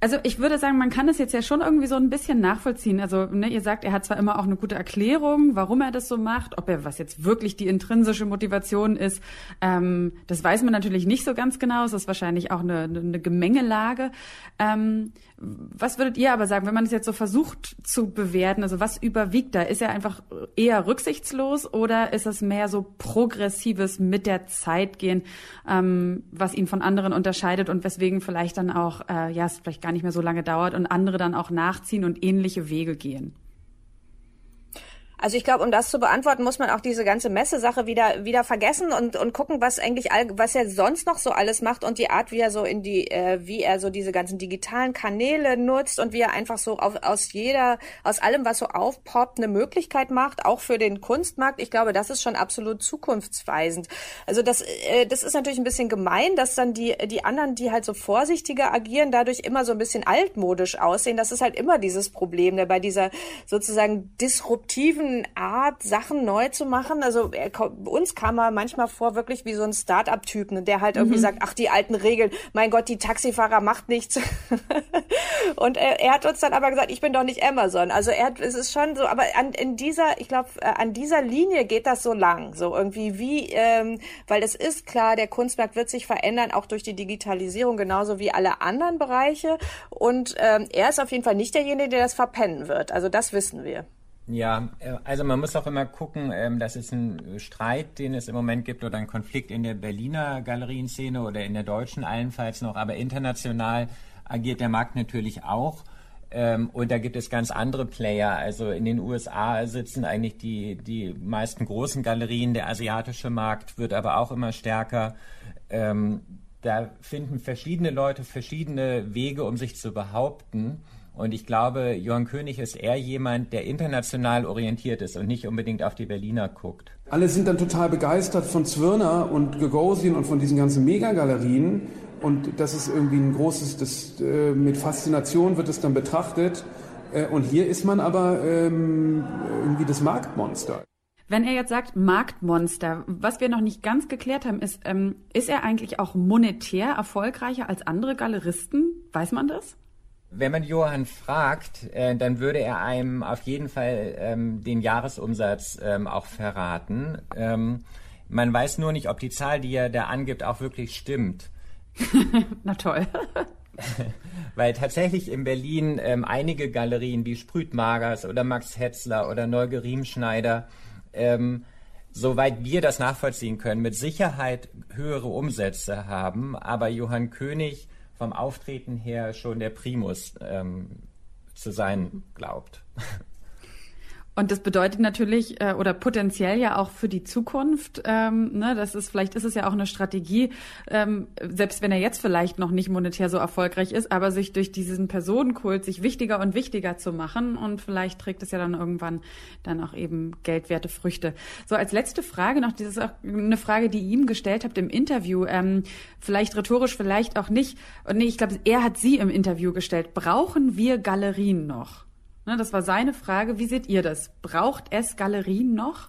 B: Also ich würde sagen, man kann das jetzt ja schon irgendwie so ein bisschen nachvollziehen. Also ne, ihr sagt, er hat zwar immer auch eine gute Erklärung, warum er das so macht, ob er was jetzt wirklich die intrinsische Motivation ist, ähm, das weiß man natürlich nicht so ganz genau. Es ist wahrscheinlich auch eine, eine Gemengelage. Ähm, was würdet ihr aber sagen, wenn man es jetzt so versucht zu bewerten? Also was überwiegt da? Ist er einfach eher rücksichtslos oder ist es mehr so progressives mit der Zeit gehen, ähm, was ihn von anderen unterscheidet und weswegen vielleicht dann auch, äh, ja, es vielleicht gar nicht mehr so lange dauert und andere dann auch nachziehen und ähnliche Wege gehen?
E: Also ich glaube, um das zu beantworten, muss man auch diese ganze Messesache wieder wieder vergessen und und gucken, was eigentlich all, was er sonst noch so alles macht und die Art, wie er so in die äh, wie er so diese ganzen digitalen Kanäle nutzt und wie er einfach so auf, aus jeder aus allem, was so aufpoppt, eine Möglichkeit macht, auch für den Kunstmarkt. Ich glaube, das ist schon absolut zukunftsweisend. Also das äh, das ist natürlich ein bisschen gemein, dass dann die die anderen, die halt so vorsichtiger agieren, dadurch immer so ein bisschen altmodisch aussehen. Das ist halt immer dieses Problem, ne, bei dieser sozusagen disruptiven Art, Sachen neu zu machen. Also er, uns kam er manchmal vor wirklich wie so ein Start-up-Typ, ne, der halt irgendwie mhm. sagt, ach, die alten Regeln, mein Gott, die Taxifahrer macht nichts. <laughs> und er, er, hat uns dann aber gesagt, ich bin doch nicht Amazon. Also er hat, es ist schon so, aber an, in dieser, ich glaube, äh, an dieser Linie geht das so lang. So irgendwie wie, ähm, weil es ist klar, der Kunstmarkt wird sich verändern, auch durch die Digitalisierung, genauso wie alle anderen Bereiche. Und ähm, er ist auf jeden Fall nicht derjenige, der das verpennen wird. Also das wissen wir.
F: Ja, äh, also man muss auch immer gucken, ähm, das ist ein Streit, den es im Moment gibt oder ein Konflikt in der Berliner Galerienszene oder in der deutschen allenfalls noch, aber international agiert der Markt natürlich auch. Ähm, und da gibt es ganz andere Player. Also in den USA sitzen eigentlich die, die meisten großen Galerien. Der asiatische Markt wird aber auch immer stärker. Ähm, da finden verschiedene Leute verschiedene Wege, um sich zu behaupten. Und ich glaube, Johann König ist eher jemand, der international orientiert ist und nicht unbedingt auf die Berliner guckt.
G: Alle sind dann total begeistert von Zwirner und Gagosian und von diesen ganzen Megagalerien. Und das ist irgendwie ein großes, das, äh, mit Faszination wird es dann betrachtet. Äh, und hier ist man aber ähm, irgendwie das Marktmonster.
B: Wenn er jetzt sagt Marktmonster, was wir noch nicht ganz geklärt haben, ist, ähm, ist er eigentlich auch monetär erfolgreicher als andere Galeristen? Weiß man das?
F: Wenn man Johann fragt, äh, dann würde er einem auf jeden Fall ähm, den Jahresumsatz ähm, auch verraten. Ähm, man weiß nur nicht, ob die Zahl, die er da angibt, auch wirklich stimmt. <laughs>
B: Na toll. <laughs>
F: Weil tatsächlich in Berlin ähm, einige Galerien wie Sprütmagers oder Max Hetzler oder Neuge Riemschneider, ähm, soweit wir das nachvollziehen können, mit Sicherheit höhere Umsätze haben. Aber Johann König vom Auftreten her schon der Primus ähm, zu sein glaubt.
B: Und das bedeutet natürlich äh, oder potenziell ja auch für die Zukunft, ähm, ne, das ist vielleicht ist es ja auch eine Strategie, ähm, selbst wenn er jetzt vielleicht noch nicht monetär so erfolgreich ist, aber sich durch diesen Personenkult sich wichtiger und wichtiger zu machen und vielleicht trägt es ja dann irgendwann dann auch eben geldwerte Früchte. So als letzte Frage noch, das ist auch eine Frage, die ihr ihm gestellt habt im Interview, ähm, vielleicht rhetorisch, vielleicht auch nicht. Und nee, ich glaube, er hat sie im Interview gestellt. Brauchen wir Galerien noch? Ne, das war seine Frage. Wie seht ihr das? Braucht es Galerien noch?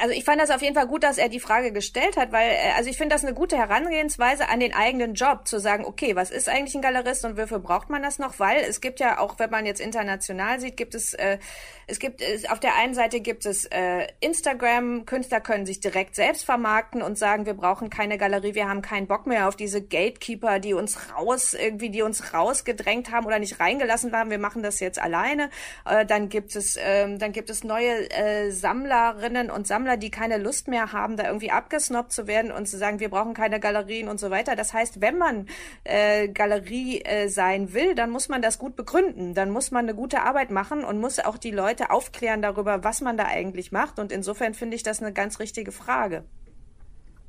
E: Also ich fand das auf jeden Fall gut, dass er die Frage gestellt hat, weil äh, also ich finde das eine gute Herangehensweise an den eigenen Job, zu sagen, okay, was ist eigentlich ein Galerist und wofür braucht man das noch? Weil es gibt ja auch, wenn man jetzt international sieht, gibt es äh, es gibt es, auf der einen Seite gibt es äh, Instagram, Künstler können sich direkt selbst vermarkten und sagen, wir brauchen keine Galerie, wir haben keinen Bock mehr auf diese Gatekeeper, die uns raus irgendwie, die uns rausgedrängt haben oder nicht reingelassen haben, wir machen das jetzt alleine. Äh, dann gibt es äh, dann gibt es neue äh, Sammlerinnen und Sammler Sammler, die keine Lust mehr haben, da irgendwie abgesnobbt zu werden und zu sagen, wir brauchen keine Galerien und so weiter. Das heißt, wenn man äh, Galerie äh, sein will, dann muss man das gut begründen. Dann muss man eine gute Arbeit machen und muss auch die Leute aufklären darüber, was man da eigentlich macht. Und insofern finde ich das eine ganz richtige Frage.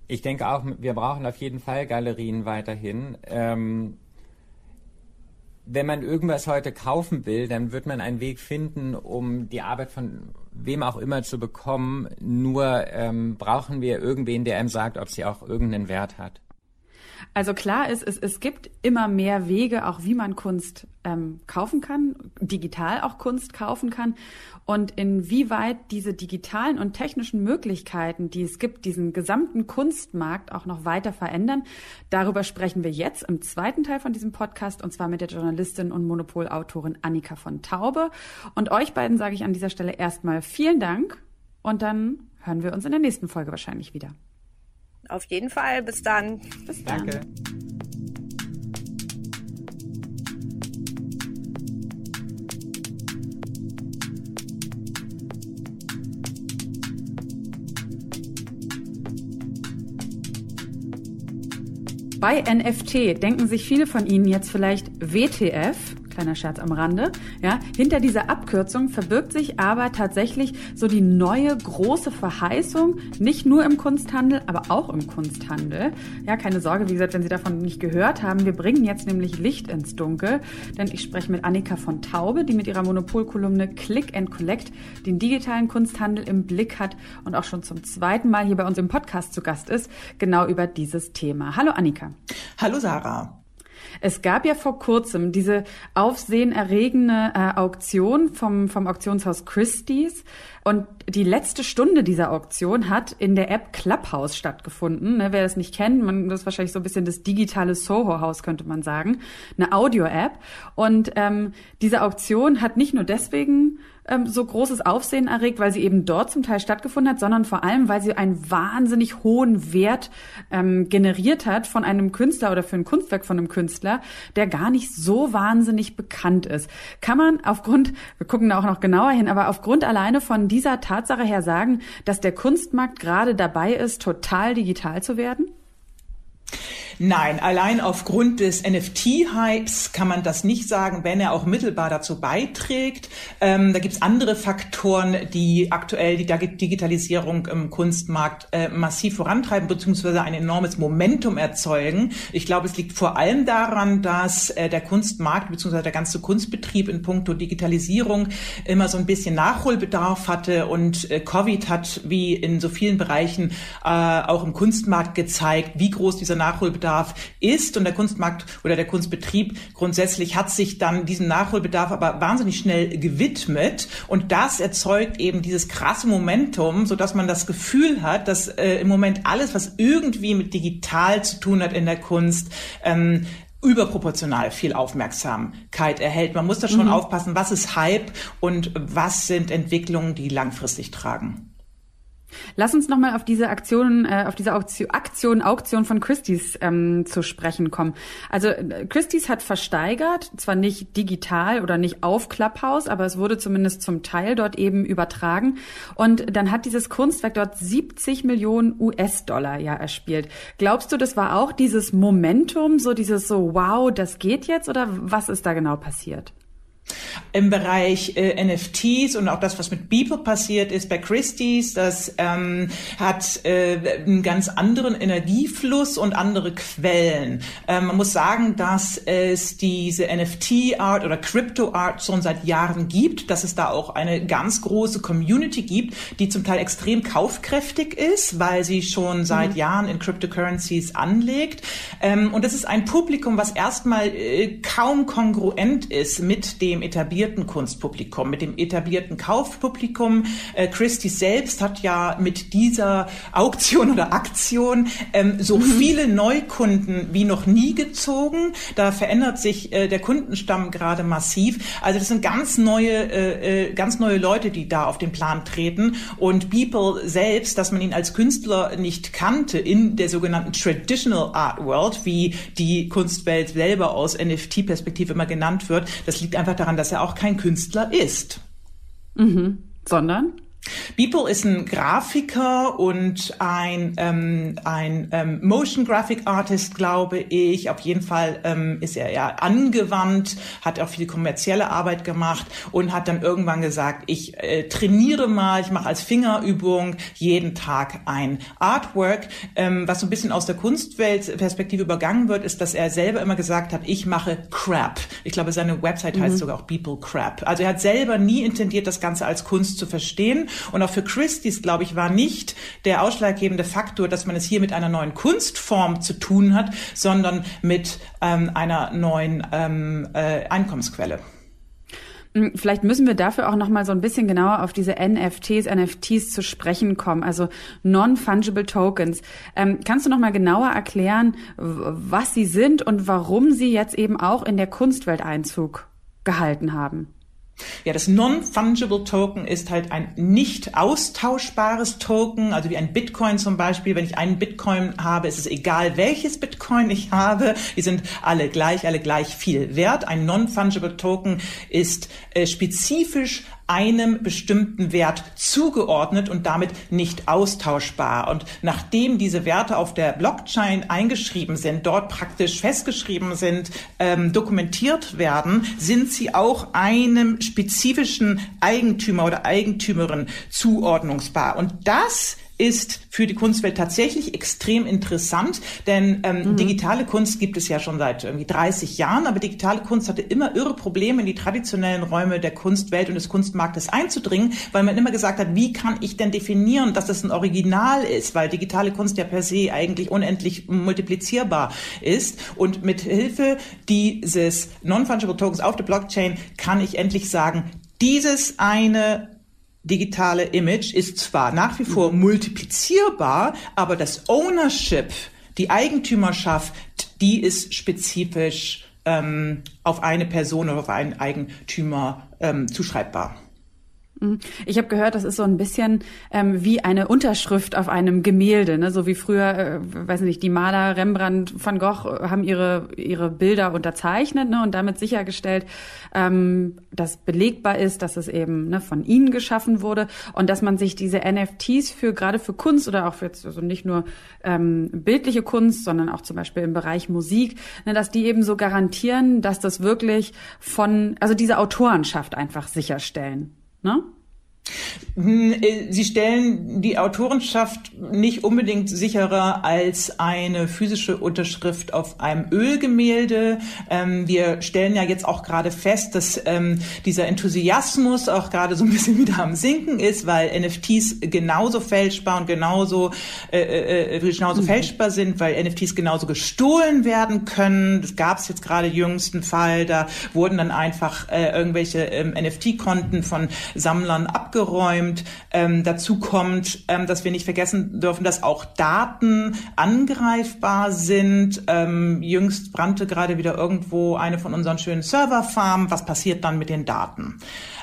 F: Ich denke auch, wir brauchen auf jeden Fall Galerien weiterhin. Ähm, wenn man irgendwas heute kaufen will, dann wird man einen Weg finden, um die Arbeit von wem auch immer zu bekommen. Nur ähm, brauchen wir irgendwen, der einem sagt, ob sie auch irgendeinen Wert hat.
B: Also klar ist, es, es gibt immer mehr Wege, auch wie man Kunst ähm, kaufen kann, digital auch Kunst kaufen kann und inwieweit diese digitalen und technischen Möglichkeiten, die es gibt, diesen gesamten Kunstmarkt auch noch weiter verändern. Darüber sprechen wir jetzt im zweiten Teil von diesem Podcast und zwar mit der Journalistin und Monopolautorin Annika von Taube. Und euch beiden sage ich an dieser Stelle erstmal vielen Dank und dann hören wir uns in der nächsten Folge wahrscheinlich wieder.
E: Auf jeden Fall. Bis dann.
B: Bis dann.
F: Danke.
B: Bei NFT denken sich viele von Ihnen jetzt vielleicht WTF, Kleiner Scherz am Rande. Ja, hinter dieser Abkürzung verbirgt sich aber tatsächlich so die neue große Verheißung, nicht nur im Kunsthandel, aber auch im Kunsthandel. Ja, keine Sorge, wie gesagt, wenn Sie davon nicht gehört haben, wir bringen jetzt nämlich Licht ins Dunkel, denn ich spreche mit Annika von Taube, die mit ihrer Monopolkolumne Click and Collect den digitalen Kunsthandel im Blick hat und auch schon zum zweiten Mal hier bei uns im Podcast zu Gast ist, genau über dieses Thema. Hallo Annika.
H: Hallo Sarah.
B: Es gab ja vor kurzem diese aufsehenerregende äh, Auktion vom, vom Auktionshaus Christie's. Und die letzte Stunde dieser Auktion hat in der App Clubhouse stattgefunden. Ne, wer das nicht kennt, man, das ist wahrscheinlich so ein bisschen das digitale Soho-Haus, könnte man sagen. Eine Audio-App. Und ähm, diese Auktion hat nicht nur deswegen ähm, so großes Aufsehen erregt, weil sie eben dort zum Teil stattgefunden hat, sondern vor allem, weil sie einen wahnsinnig hohen Wert ähm, generiert hat von einem Künstler oder für ein Kunstwerk von einem Künstler, der gar nicht so wahnsinnig bekannt ist. Kann man aufgrund, wir gucken da auch noch genauer hin, aber aufgrund alleine von dieser Tatsache her sagen, dass der Kunstmarkt gerade dabei ist, total digital zu werden?
H: Nein, allein aufgrund des NFT-Hypes kann man das nicht sagen, wenn er auch mittelbar dazu beiträgt. Ähm, da gibt's andere Faktoren, die aktuell die Digitalisierung im Kunstmarkt äh, massiv vorantreiben beziehungsweise ein enormes Momentum erzeugen. Ich glaube, es liegt vor allem daran, dass äh, der Kunstmarkt beziehungsweise der ganze Kunstbetrieb in puncto Digitalisierung immer so ein bisschen Nachholbedarf hatte und äh, Covid hat wie in so vielen Bereichen äh, auch im Kunstmarkt gezeigt, wie groß dieser Nachholbedarf Nachholbedarf ist und der Kunstmarkt oder der Kunstbetrieb grundsätzlich hat sich dann diesem Nachholbedarf aber wahnsinnig schnell gewidmet und das erzeugt eben dieses krasse Momentum, so dass man das Gefühl hat, dass äh, im Moment alles, was irgendwie mit digital zu tun hat in der Kunst, ähm, überproportional viel Aufmerksamkeit erhält. Man muss da schon mhm. aufpassen, was ist Hype und was sind Entwicklungen, die langfristig tragen.
B: Lass uns nochmal auf diese Aktion, äh, auf diese Aktion, Auktion von Christie's ähm, zu sprechen kommen. Also äh, Christie's hat versteigert, zwar nicht digital oder nicht auf Clubhouse, aber es wurde zumindest zum Teil dort eben übertragen. Und dann hat dieses Kunstwerk dort 70 Millionen US-Dollar ja erspielt. Glaubst du, das war auch dieses Momentum, so dieses so, wow, das geht jetzt oder was ist da genau passiert?
H: Im Bereich äh, NFTs und auch das, was mit Beeple passiert ist bei Christie's, das ähm, hat äh, einen ganz anderen Energiefluss und andere Quellen. Ähm, man muss sagen, dass es diese NFT-Art oder Crypto-Art schon seit Jahren gibt, dass es da auch eine ganz große Community gibt, die zum Teil extrem kaufkräftig ist, weil sie schon seit mhm. Jahren in Cryptocurrencies anlegt. Ähm, und das ist ein Publikum, was erstmal äh, kaum kongruent ist mit dem dem etablierten Kunstpublikum, mit dem etablierten Kaufpublikum. Äh, Christie selbst hat ja mit dieser Auktion oder Aktion ähm, so mhm. viele Neukunden wie noch nie gezogen. Da verändert sich äh, der Kundenstamm gerade massiv. Also das sind ganz neue, äh, äh ganz neue Leute, die da auf den Plan treten. Und Beeple selbst, dass man ihn als Künstler nicht kannte in der sogenannten Traditional Art World, wie die Kunstwelt selber aus NFT-Perspektive immer genannt wird, das liegt einfach daran, dass er auch kein Künstler ist.
B: Mhm. Sondern?
H: Beeple ist ein Grafiker und ein, ähm, ein ähm, Motion Graphic Artist, glaube ich. Auf jeden Fall ähm, ist er ja angewandt, hat auch viel kommerzielle Arbeit gemacht und hat dann irgendwann gesagt, ich äh, trainiere mal, ich mache als Fingerübung jeden Tag ein Artwork. Ähm, was so ein bisschen aus der Kunstweltperspektive übergangen wird, ist, dass er selber immer gesagt hat, ich mache Crap. Ich glaube, seine Website heißt mhm. sogar auch Beeple Crap. Also er hat selber nie intendiert, das Ganze als Kunst zu verstehen. Und auch für Christie's, glaube ich, war nicht der ausschlaggebende Faktor, dass man es hier mit einer neuen Kunstform zu tun hat, sondern mit ähm, einer neuen ähm, äh, Einkommensquelle.
B: Hm, vielleicht müssen wir dafür auch noch mal so ein bisschen genauer auf diese NFTs, NFTs zu sprechen kommen, also Non-Fungible Tokens. Ähm, kannst du noch mal genauer erklären, was sie sind und warum sie jetzt eben auch in der Kunstwelt Einzug gehalten haben?
H: Ja, das Non-Fungible Token ist halt ein nicht austauschbares Token, also wie ein Bitcoin zum Beispiel. Wenn ich einen Bitcoin habe, ist es egal, welches Bitcoin ich habe. Die sind alle gleich, alle gleich viel wert. Ein Non-Fungible Token ist äh, spezifisch einem bestimmten Wert zugeordnet und damit nicht austauschbar. Und nachdem diese Werte auf der Blockchain eingeschrieben sind, dort praktisch festgeschrieben sind, ähm, dokumentiert werden, sind sie auch einem spezifischen Eigentümer oder Eigentümerin zuordnungsbar. Und das ist für die Kunstwelt tatsächlich extrem interessant, denn ähm, mhm. digitale Kunst gibt es ja schon seit irgendwie 30 Jahren, aber digitale Kunst hatte immer irre Probleme, in die traditionellen Räume der Kunstwelt und des Kunstmarktes einzudringen, weil man immer gesagt hat, wie kann ich denn definieren, dass das ein Original ist, weil digitale Kunst ja per se eigentlich unendlich multiplizierbar ist und mit Hilfe dieses Non-Fungible Tokens auf der Blockchain kann ich endlich sagen, dieses eine digitale Image ist zwar nach wie vor multiplizierbar, aber das Ownership, die Eigentümerschaft, die ist spezifisch ähm, auf eine Person oder auf einen Eigentümer ähm, zuschreibbar.
B: Mhm. Ich habe gehört, das ist so ein bisschen ähm, wie eine Unterschrift auf einem Gemälde, ne? so wie früher, äh, weiß nicht, die Maler Rembrandt, Van Gogh äh, haben ihre ihre Bilder unterzeichnet ne? und damit sichergestellt, ähm, dass belegbar ist, dass es eben ne, von ihnen geschaffen wurde und dass man sich diese NFTs für gerade für Kunst oder auch für also nicht nur ähm, bildliche Kunst, sondern auch zum Beispiel im Bereich Musik, ne, dass die eben so garantieren, dass das wirklich von also diese Autorenschaft einfach sicherstellen. Ne?
H: Hm, äh, sie stellen die Autorenschaft nicht unbedingt sicherer als eine physische Unterschrift auf einem Ölgemälde. Ähm, wir stellen ja jetzt auch gerade fest, dass ähm, dieser Enthusiasmus auch gerade so ein bisschen <laughs> wieder am Sinken ist, weil NFTs genauso fälschbar und genauso, äh, äh, äh, genauso mhm. fälschbar sind, weil NFTs genauso gestohlen werden können. Das gab es jetzt gerade jüngsten Fall, da wurden dann einfach äh, irgendwelche ähm, NFT-Konten von Sammlern ab abgeräumt. Ähm, dazu kommt, ähm, dass wir nicht vergessen dürfen, dass auch Daten angreifbar sind. Ähm, jüngst brannte gerade wieder irgendwo eine von unseren schönen Serverfarmen. Was passiert dann mit den Daten?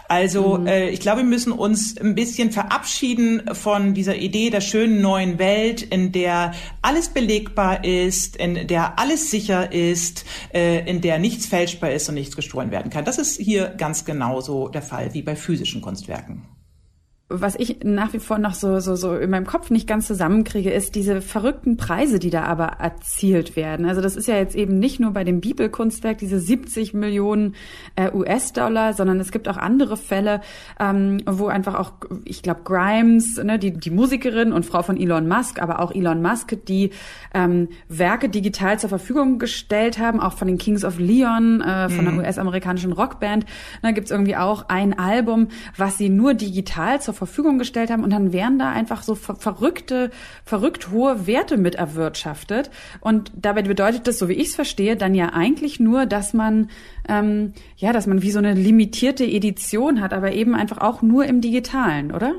H: Also mhm. äh, ich glaube, wir müssen uns ein bisschen verabschieden von dieser Idee der schönen neuen Welt, in der alles belegbar ist, in der alles sicher ist, äh, in der nichts fälschbar ist und nichts gestohlen werden kann. Das ist hier ganz genauso der Fall wie bei physischen Kunstwerken
B: was ich nach wie vor noch so, so, so in meinem Kopf nicht ganz zusammenkriege, ist diese verrückten Preise, die da aber erzielt werden. Also das ist ja jetzt eben nicht nur bei dem Bibelkunstwerk diese 70 Millionen äh, US-Dollar, sondern es gibt auch andere Fälle, ähm, wo einfach auch, ich glaube, Grimes, ne, die, die Musikerin und Frau von Elon Musk, aber auch Elon Musk, die ähm, Werke digital zur Verfügung gestellt haben, auch von den Kings of Leon, äh, von mhm. der US-amerikanischen Rockband. Da gibt's irgendwie auch ein Album, was sie nur digital zur Verfügung gestellt haben und dann werden da einfach so ver verrückte, verrückt hohe Werte mit erwirtschaftet. Und dabei bedeutet das, so wie ich es verstehe, dann ja eigentlich nur, dass man ähm, ja, dass man wie so eine limitierte Edition hat, aber eben einfach auch nur im Digitalen, oder?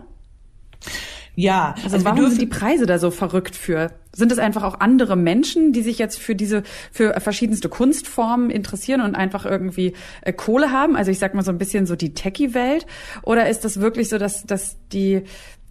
H: Ja,
B: also, also warum sind die Preise da so verrückt für? Sind es einfach auch andere Menschen, die sich jetzt für diese, für verschiedenste Kunstformen interessieren und einfach irgendwie äh, Kohle haben? Also ich sag mal so ein bisschen so die Techie-Welt. Oder ist das wirklich so, dass, dass die,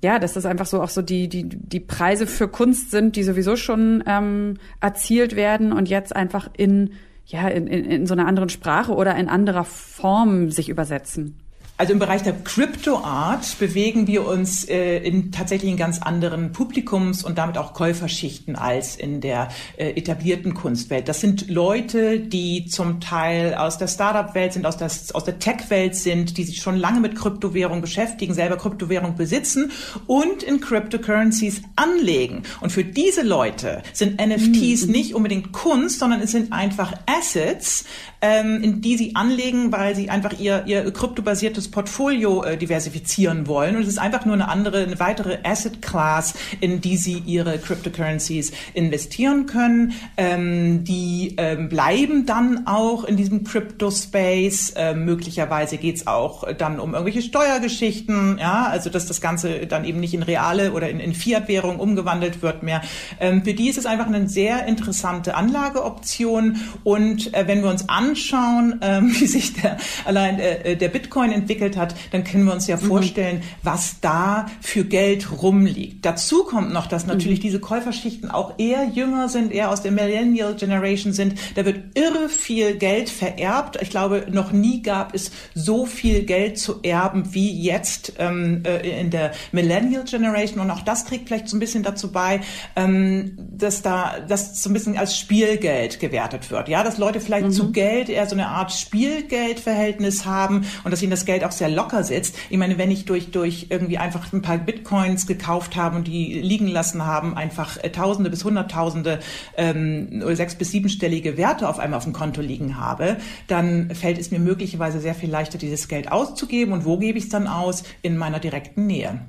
B: ja, dass das einfach so auch so die, die, die Preise für Kunst sind, die sowieso schon ähm, erzielt werden und jetzt einfach in, ja, in, in, in so einer anderen Sprache oder in anderer Form sich übersetzen?
H: Also im Bereich der Crypto Art bewegen wir uns äh, in tatsächlich in ganz anderen Publikums und damit auch Käuferschichten als in der äh, etablierten Kunstwelt. Das sind Leute, die zum Teil aus der Startup-Welt sind, aus der, aus der Tech-Welt sind, die sich schon lange mit Kryptowährung beschäftigen, selber Kryptowährung besitzen und in Cryptocurrencies anlegen. Und für diese Leute sind NFTs mhm. nicht unbedingt Kunst, sondern es sind einfach Assets, ähm, in die sie anlegen, weil sie einfach ihr, ihr kryptobasiertes Portfolio äh, diversifizieren wollen. Und es ist einfach nur eine andere, eine weitere Asset Class, in die sie ihre Cryptocurrencies investieren können. Ähm, die ähm, bleiben dann auch in diesem Crypto-Space. Ähm, möglicherweise geht's auch dann um irgendwelche Steuergeschichten, ja, also dass das Ganze dann eben nicht in reale oder in, in Fiat-Währung umgewandelt wird mehr. Ähm, für die ist es einfach eine sehr interessante Anlageoption. Und äh, wenn wir uns an anschauen, ähm, <laughs> wie sich der, allein äh, der Bitcoin entwickelt hat, dann können wir uns ja mhm. vorstellen, was da für Geld rumliegt. Dazu kommt noch, dass natürlich mhm. diese Käuferschichten auch eher jünger sind, eher aus der Millennial Generation sind. Da wird irre viel Geld vererbt. Ich glaube, noch nie gab es so viel Geld zu erben wie jetzt ähm, äh, in der Millennial Generation. Und auch das trägt vielleicht so ein bisschen dazu bei, ähm, dass da das so ein bisschen als Spielgeld gewertet wird. Ja, dass Leute vielleicht mhm. zu Geld Geld eher so eine Art Spielgeldverhältnis haben und dass ihnen das Geld auch sehr locker sitzt. Ich meine, wenn ich durch, durch irgendwie einfach ein paar Bitcoins gekauft habe und die liegen lassen haben, einfach äh, Tausende bis Hunderttausende ähm, sechs- bis siebenstellige Werte auf einmal auf dem Konto liegen habe, dann fällt es mir möglicherweise sehr viel leichter, dieses Geld auszugeben. Und wo gebe ich es dann aus? In meiner direkten Nähe.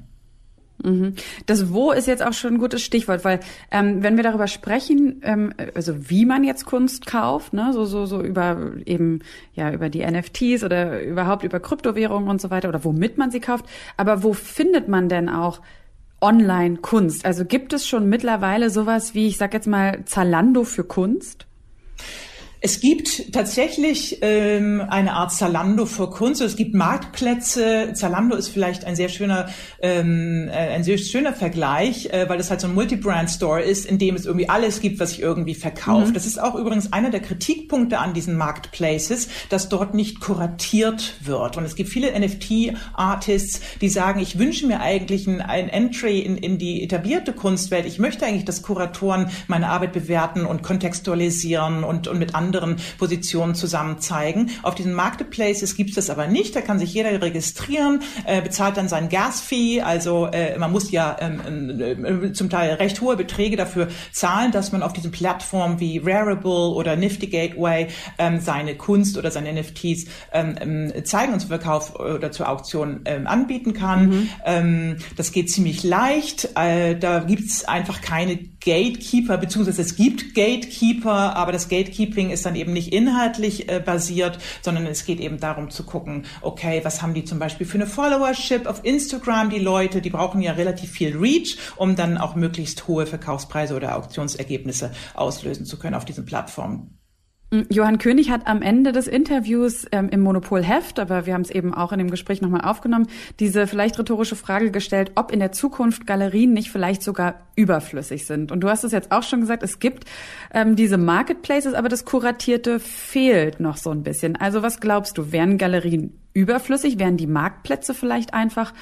B: Mhm. Das Wo ist jetzt auch schon ein gutes Stichwort, weil ähm, wenn wir darüber sprechen, ähm, also wie man jetzt Kunst kauft, ne, so so so über eben ja über die NFTs oder überhaupt über Kryptowährungen und so weiter oder womit man sie kauft, aber wo findet man denn auch Online Kunst? Also gibt es schon mittlerweile sowas wie ich sag jetzt mal Zalando für Kunst?
H: Es gibt tatsächlich ähm, eine Art Zalando für Kunst. Es gibt Marktplätze. Zalando ist vielleicht ein sehr schöner, ähm, äh, ein sehr schöner Vergleich, äh, weil das halt so ein Multi-Brand-Store ist, in dem es irgendwie alles gibt, was sich irgendwie verkauft. Mhm. Das ist auch übrigens einer der Kritikpunkte an diesen Marketplaces, dass dort nicht kuratiert wird. Und es gibt viele NFT-Artists, die sagen, ich wünsche mir eigentlich ein, ein Entry in, in die etablierte Kunstwelt. Ich möchte eigentlich, dass Kuratoren meine Arbeit bewerten und kontextualisieren und, und mit anderen anderen Positionen zusammen zeigen. Auf diesen Marketplaces gibt es das aber nicht. Da kann sich jeder registrieren, äh, bezahlt dann sein Gas-Fee. Also äh, man muss ja ähm, äh, zum Teil recht hohe Beträge dafür zahlen, dass man auf diesen Plattformen wie Rarible oder Nifty Gateway ähm, seine Kunst oder seine NFTs ähm, ähm, zeigen und zum Verkauf oder zur Auktion ähm, anbieten kann. Mhm. Ähm, das geht ziemlich leicht. Äh, da gibt es einfach keine Gatekeeper, beziehungsweise es gibt Gatekeeper, aber das Gatekeeping ist dann eben nicht inhaltlich äh, basiert, sondern es geht eben darum zu gucken, okay, was haben die zum Beispiel für eine Followership auf Instagram, die Leute, die brauchen ja relativ viel Reach, um dann auch möglichst hohe Verkaufspreise oder Auktionsergebnisse auslösen zu können auf diesen Plattformen.
B: Mm, Johann König hat am Ende des Interviews ähm, im Monopolheft, aber wir haben es eben auch in dem Gespräch nochmal aufgenommen, diese vielleicht rhetorische Frage gestellt, ob in der Zukunft Galerien nicht vielleicht sogar überflüssig sind. Und du hast es jetzt auch schon gesagt, es gibt ähm, diese Marketplaces, aber das Kuratierte fehlt noch so ein bisschen. Also was glaubst du, wären Galerien überflüssig? Wären die Marktplätze vielleicht einfach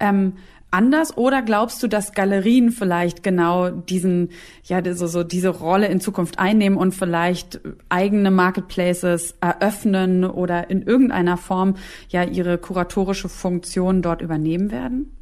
B: ähm, anders oder glaubst du, dass Galerien vielleicht genau diesen, ja, so, so diese Rolle in Zukunft einnehmen und vielleicht eigene Marketplaces eröffnen oder in irgendeiner Form ja ihre kuratorische Funktion dort übernehmen werden?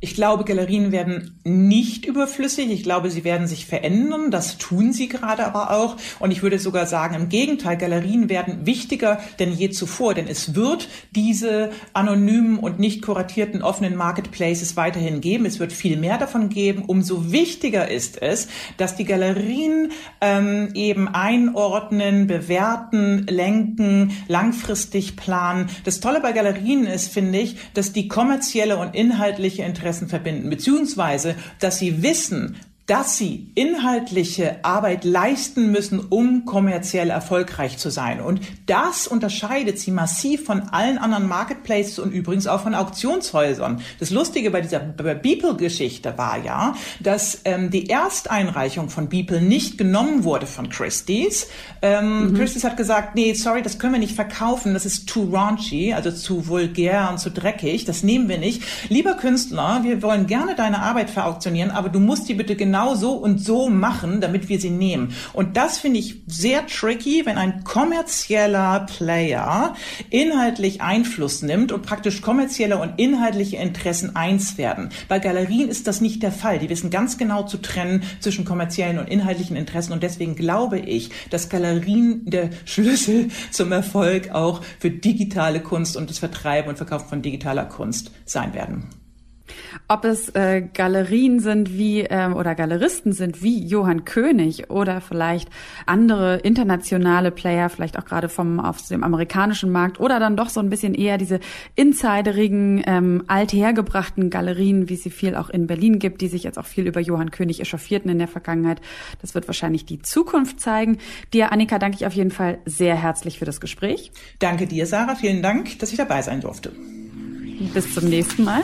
H: Ich glaube, Galerien werden nicht überflüssig. Ich glaube, sie werden sich verändern. Das tun sie gerade aber auch. Und ich würde sogar sagen, im Gegenteil, Galerien werden wichtiger denn je zuvor. Denn es wird diese anonymen und nicht kuratierten offenen Marketplaces weiterhin geben. Es wird viel mehr davon geben. Umso wichtiger ist es, dass die Galerien ähm, eben einordnen, bewerten, lenken, langfristig planen. Das Tolle bei Galerien ist, finde ich, dass die kommerzielle und inhaltliche Interesse Interessen verbinden, beziehungsweise, dass sie wissen, dass sie inhaltliche Arbeit leisten müssen, um kommerziell erfolgreich zu sein. Und das unterscheidet sie massiv von allen anderen Marketplaces und übrigens auch von Auktionshäusern. Das Lustige bei dieser Beeple-Geschichte war ja, dass ähm, die Ersteinreichung von Beeple nicht genommen wurde von Christie's. Ähm, mhm. Christie's hat gesagt, nee, sorry, das können wir nicht verkaufen, das ist too raunchy, also zu vulgär und zu dreckig, das nehmen wir nicht. Lieber Künstler, wir wollen gerne deine Arbeit verauktionieren, aber du musst die bitte genau genau so und so machen, damit wir sie nehmen. Und das finde ich sehr tricky, wenn ein kommerzieller Player inhaltlich Einfluss nimmt und praktisch kommerzielle und inhaltliche Interessen eins werden. Bei Galerien ist das nicht der Fall. Die wissen ganz genau zu trennen zwischen kommerziellen und inhaltlichen Interessen. Und deswegen glaube ich, dass Galerien der Schlüssel zum Erfolg auch für digitale Kunst und das Vertreiben und Verkaufen von digitaler Kunst sein werden.
B: Ob es äh, Galerien sind wie ähm, oder Galeristen sind wie Johann König oder vielleicht andere internationale Player, vielleicht auch gerade vom auf dem amerikanischen Markt oder dann doch so ein bisschen eher diese insiderigen, ähm, althergebrachten Galerien, wie sie viel auch in Berlin gibt, die sich jetzt auch viel über Johann König echauffierten in der Vergangenheit. Das wird wahrscheinlich die Zukunft zeigen. Dir, Annika, danke ich auf jeden Fall sehr herzlich für das Gespräch.
H: Danke dir, Sarah. Vielen Dank, dass ich dabei sein durfte.
B: Bis zum nächsten Mal.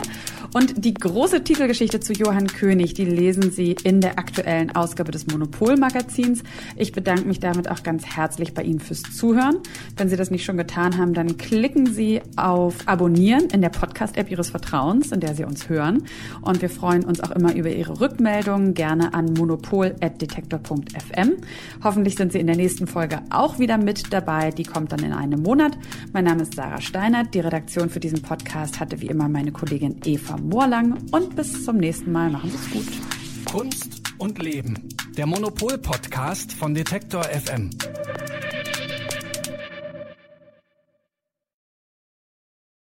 B: Und die große Titelgeschichte zu Johann König, die lesen Sie in der aktuellen Ausgabe des Monopol-Magazins. Ich bedanke mich damit auch ganz herzlich bei Ihnen fürs Zuhören. Wenn Sie das nicht schon getan haben, dann klicken Sie auf Abonnieren in der Podcast-App Ihres Vertrauens, in der Sie uns hören. Und wir freuen uns auch immer über Ihre Rückmeldungen, gerne an monopol.detektor.fm. Hoffentlich sind Sie in der nächsten Folge auch wieder mit dabei. Die kommt dann in einem Monat. Mein Name ist Sarah Steinert. Die Redaktion für diesen Podcast hatte wie immer meine Kollegin Eva Moorlang und bis zum nächsten Mal. Machen Sie es gut.
A: Kunst und Leben. Der Monopol-Podcast von Detektor FM.